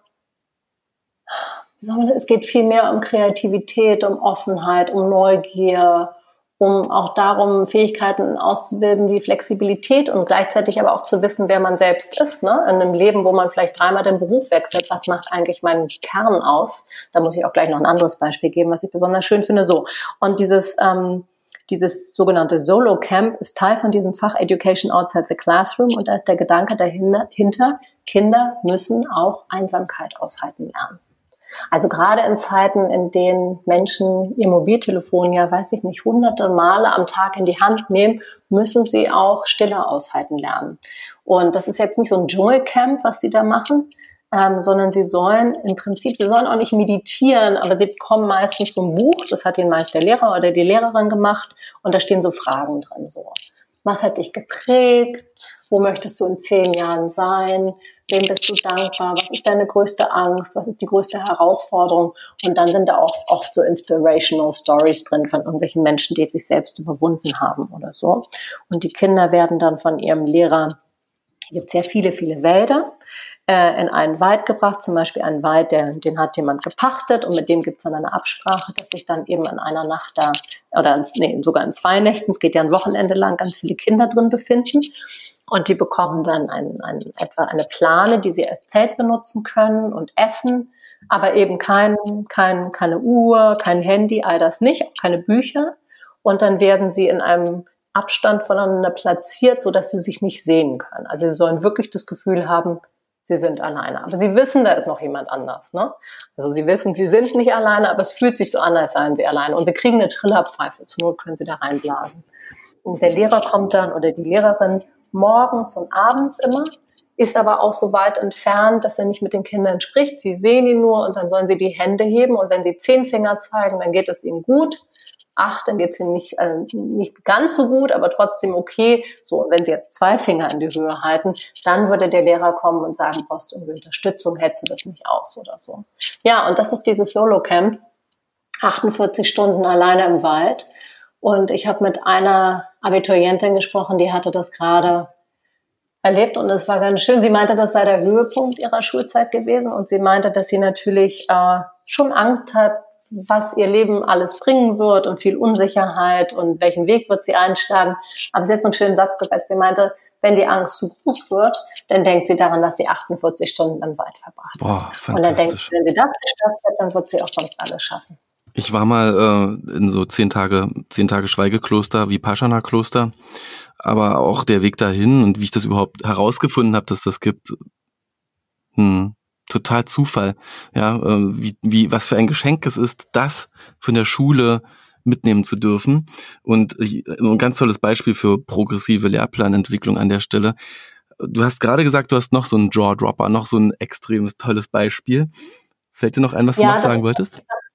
wie soll man das, es geht viel mehr um Kreativität, um Offenheit, um Neugier, um auch darum, Fähigkeiten auszubilden wie Flexibilität und gleichzeitig aber auch zu wissen, wer man selbst ist. Ne? In einem Leben, wo man vielleicht dreimal den Beruf wechselt, was macht eigentlich meinen Kern aus? Da muss ich auch gleich noch ein anderes Beispiel geben, was ich besonders schön finde. So. Und dieses, ähm, dieses sogenannte Solo Camp ist Teil von diesem Fach Education Outside the Classroom und da ist der Gedanke dahinter, Kinder müssen auch Einsamkeit aushalten lernen. Also gerade in Zeiten, in denen Menschen ihr Mobiltelefon ja, weiß ich nicht, hunderte Male am Tag in die Hand nehmen, müssen sie auch Stille aushalten lernen. Und das ist jetzt nicht so ein Dschungelcamp, was sie da machen, ähm, sondern sie sollen im Prinzip, sie sollen auch nicht meditieren, aber sie bekommen meistens ein Buch, das hat ihnen meist der Lehrer oder die Lehrerin gemacht und da stehen so Fragen drin, so. Was hat dich geprägt? Wo möchtest du in zehn Jahren sein? Wem bist du dankbar? Was ist deine größte Angst? Was ist die größte Herausforderung? Und dann sind da auch oft so inspirational Stories drin von irgendwelchen Menschen, die sich selbst überwunden haben oder so. Und die Kinder werden dann von ihrem Lehrer, hier gibt sehr viele, viele Wälder, äh, in einen Wald gebracht, zum Beispiel einen Wald, der, den hat jemand gepachtet und mit dem gibt es dann eine Absprache, dass sich dann eben in einer Nacht da, oder in, nee, sogar in zwei Nächten, es geht ja ein Wochenende lang, ganz viele Kinder drin befinden. Und die bekommen dann ein, ein, etwa eine Plane, die sie als Zelt benutzen können und essen, aber eben kein, kein, keine Uhr, kein Handy, all das nicht, auch keine Bücher. Und dann werden sie in einem Abstand voneinander platziert, so dass sie sich nicht sehen können. Also sie sollen wirklich das Gefühl haben, sie sind alleine. Aber sie wissen, da ist noch jemand anders. Ne? Also sie wissen, sie sind nicht alleine, aber es fühlt sich so an, als seien sie alleine. Und sie kriegen eine Trillerpfeife. Zur Not können sie da reinblasen. Und der Lehrer kommt dann oder die Lehrerin morgens und abends immer, ist aber auch so weit entfernt, dass er nicht mit den Kindern spricht. Sie sehen ihn nur und dann sollen sie die Hände heben. Und wenn sie zehn Finger zeigen, dann geht es ihnen gut acht, dann geht's ihnen nicht, äh, nicht ganz so gut, aber trotzdem okay. So, wenn sie jetzt zwei Finger in die Höhe halten, dann würde der Lehrer kommen und sagen, brauchst du irgendwie Unterstützung, hältst du das nicht aus oder so. Ja, und das ist dieses Solo-Camp. 48 Stunden alleine im Wald. Und ich habe mit einer Abiturientin gesprochen, die hatte das gerade erlebt und es war ganz schön. Sie meinte, das sei der Höhepunkt ihrer Schulzeit gewesen und sie meinte, dass sie natürlich äh, schon Angst hat, was ihr Leben alles bringen wird und viel Unsicherheit und welchen Weg wird sie einschlagen. Aber sie hat so einen schönen Satz gesagt. Sie meinte, wenn die Angst zu groß wird, dann denkt sie daran, dass sie 48 Stunden im Wald verbracht Boah, hat. Und dann denkt sie, wenn sie das geschafft hat, dann wird sie auch sonst alles schaffen. Ich war mal äh, in so zehn Tage, zehn Tage Schweigekloster wie Paschana-Kloster, aber auch der Weg dahin und wie ich das überhaupt herausgefunden habe, dass das gibt, hm, total Zufall, ja, äh, wie, wie, was für ein Geschenk es ist, das von der Schule mitnehmen zu dürfen. Und äh, ein ganz tolles Beispiel für progressive Lehrplanentwicklung an der Stelle. Du hast gerade gesagt, du hast noch so einen Jaw-Dropper, noch so ein extremes tolles Beispiel. Fällt dir noch ein, was ja, du noch sagen wolltest? Das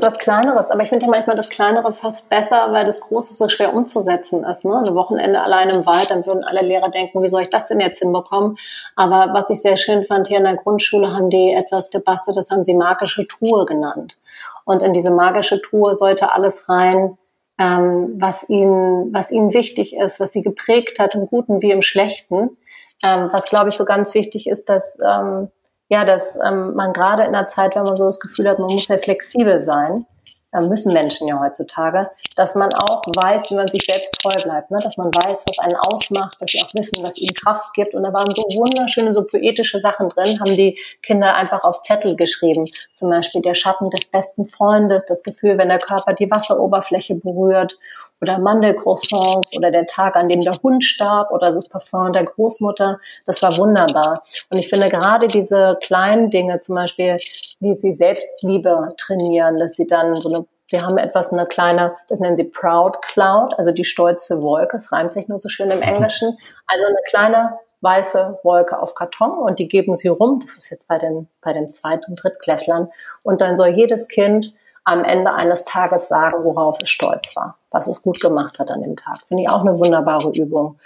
ist was Kleineres, aber ich finde ja manchmal das Kleinere fast besser, weil das Große so schwer umzusetzen ist. Ne? Ein Wochenende allein im Wald, dann würden alle Lehrer denken, wie soll ich das denn jetzt hinbekommen? Aber was ich sehr schön fand, hier in der Grundschule haben die etwas gebastelt, das haben sie magische Truhe genannt. Und in diese magische Truhe sollte alles rein, ähm, was ihnen, was ihnen wichtig ist, was sie geprägt hat, im Guten wie im Schlechten. Ähm, was glaube ich so ganz wichtig ist, dass ähm, ja, dass ähm, man gerade in einer Zeit, wenn man so das Gefühl hat, man muss ja flexibel sein, äh, müssen Menschen ja heutzutage, dass man auch weiß, wie man sich selbst treu bleibt, ne? dass man weiß, was einen ausmacht, dass sie auch wissen, was ihnen Kraft gibt. Und da waren so wunderschöne, so poetische Sachen drin, haben die Kinder einfach auf Zettel geschrieben. Zum Beispiel der Schatten des besten Freundes, das Gefühl, wenn der Körper die Wasseroberfläche berührt oder Mandelcroissants oder der Tag, an dem der Hund starb oder das Parfum der Großmutter. Das war wunderbar. Und ich finde gerade diese kleinen Dinge, zum Beispiel, wie sie Selbstliebe trainieren, dass sie dann so eine die haben etwas, eine kleine, das nennen sie Proud Cloud, also die stolze Wolke. Es reimt sich nur so schön im Englischen. Also eine kleine weiße Wolke auf Karton und die geben sie rum. Das ist jetzt bei den, bei den Zweit- und Drittklässlern. Und dann soll jedes Kind am Ende eines Tages sagen, worauf es stolz war, was es gut gemacht hat an dem Tag. Finde ich auch eine wunderbare Übung.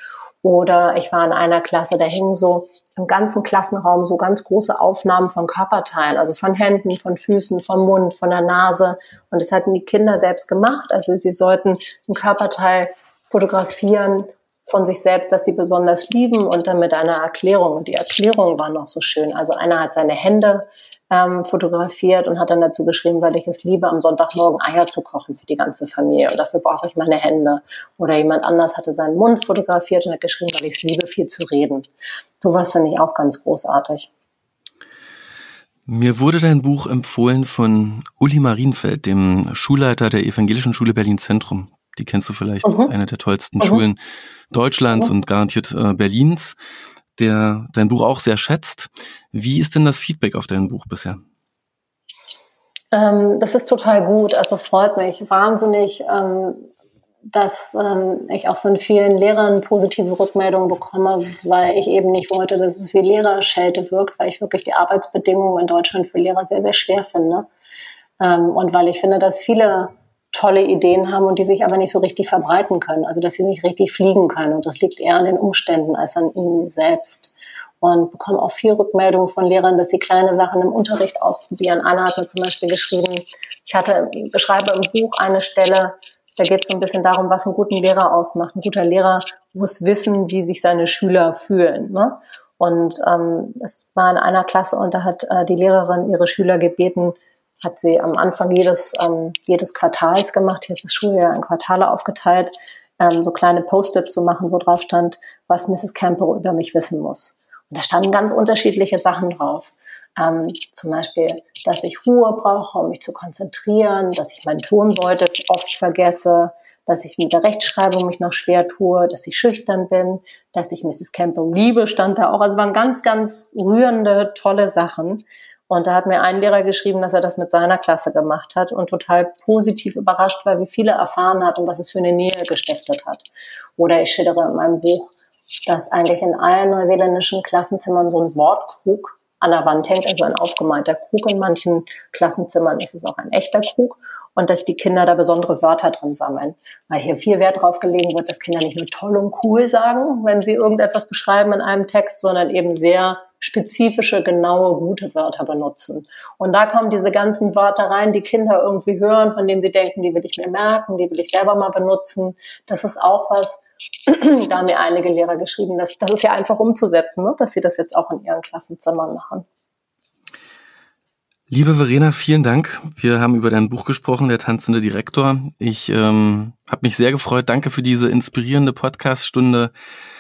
Oder ich war in einer Klasse, da hingen so im ganzen Klassenraum so ganz große Aufnahmen von Körperteilen, also von Händen, von Füßen, vom Mund, von der Nase. Und das hatten die Kinder selbst gemacht. Also sie sollten ein Körperteil fotografieren von sich selbst, dass sie besonders lieben und dann mit einer Erklärung. Und die Erklärung war noch so schön. Also einer hat seine Hände ähm, fotografiert und hat dann dazu geschrieben, weil ich es liebe, am Sonntagmorgen Eier zu kochen für die ganze Familie und dafür brauche ich meine Hände. Oder jemand anders hatte seinen Mund fotografiert und hat geschrieben, weil ich es liebe, viel zu reden. Sowas finde ich auch ganz großartig. Mir wurde dein Buch empfohlen von Uli Marienfeld, dem Schulleiter der Evangelischen Schule Berlin Zentrum. Die kennst du vielleicht, mhm. eine der tollsten mhm. Schulen Deutschlands mhm. und garantiert äh, Berlins, der dein Buch auch sehr schätzt. Wie ist denn das Feedback auf dein Buch bisher? Ähm, das ist total gut. Also es freut mich wahnsinnig, ähm, dass ähm, ich auch von vielen Lehrern positive Rückmeldungen bekomme, weil ich eben nicht wollte, dass es wie Lehrerschelte wirkt, weil ich wirklich die Arbeitsbedingungen in Deutschland für Lehrer sehr, sehr schwer finde. Ähm, und weil ich finde, dass viele tolle Ideen haben und die sich aber nicht so richtig verbreiten können, also dass sie nicht richtig fliegen können. Und das liegt eher an den Umständen als an ihnen selbst. Und bekomme auch viel Rückmeldungen von Lehrern, dass sie kleine Sachen im Unterricht ausprobieren. Anna hat mir zum Beispiel geschrieben, ich hatte, beschreibe im Buch eine Stelle, da geht es so ein bisschen darum, was einen guten Lehrer ausmacht. Ein guter Lehrer muss wissen, wie sich seine Schüler fühlen. Ne? Und ähm, es war in einer Klasse und da hat äh, die Lehrerin ihre Schüler gebeten, hat sie am Anfang jedes, ähm, jedes Quartals gemacht. Hier ist das Schuljahr in Quartale aufgeteilt, ähm, so kleine Post-its zu machen, wo drauf stand, was Mrs. Campbell über mich wissen muss. Und da standen ganz unterschiedliche Sachen drauf. Ähm, zum Beispiel, dass ich Ruhe brauche, um mich zu konzentrieren, dass ich meinen Tonbeutel oft vergesse, dass ich mit der Rechtschreibung mich noch schwer tue, dass ich schüchtern bin, dass ich Mrs. Campbell liebe, stand da auch. Also waren ganz, ganz rührende, tolle Sachen. Und da hat mir ein Lehrer geschrieben, dass er das mit seiner Klasse gemacht hat und total positiv überrascht war, wie viele erfahren hat und was es für eine Nähe gestiftet hat. Oder ich schildere in meinem Buch, dass eigentlich in allen neuseeländischen Klassenzimmern so ein Wortkrug an der Wand hängt, also ein aufgemalter Krug. In manchen Klassenzimmern ist es auch ein echter Krug und dass die Kinder da besondere Wörter drin sammeln. Weil hier viel Wert drauf gelegen wird, dass Kinder nicht nur toll und cool sagen, wenn sie irgendetwas beschreiben in einem Text, sondern eben sehr spezifische, genaue, gute Wörter benutzen. Und da kommen diese ganzen Wörter rein, die Kinder irgendwie hören, von denen sie denken, die will ich mir merken, die will ich selber mal benutzen. Das ist auch was, da haben mir einige Lehrer geschrieben, dass das ist ja einfach umzusetzen, ne? dass sie das jetzt auch in ihren Klassenzimmern machen. Liebe Verena, vielen Dank. Wir haben über dein Buch gesprochen, der tanzende Direktor. Ich ähm, habe mich sehr gefreut. Danke für diese inspirierende Podcast-Stunde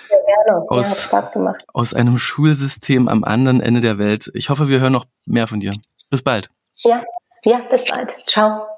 gerne. Aus, ja, hat Spaß gemacht. Aus einem Schulsystem am anderen Ende der Welt. Ich hoffe, wir hören noch mehr von dir. Bis bald. Ja, ja, bis bald. Ciao.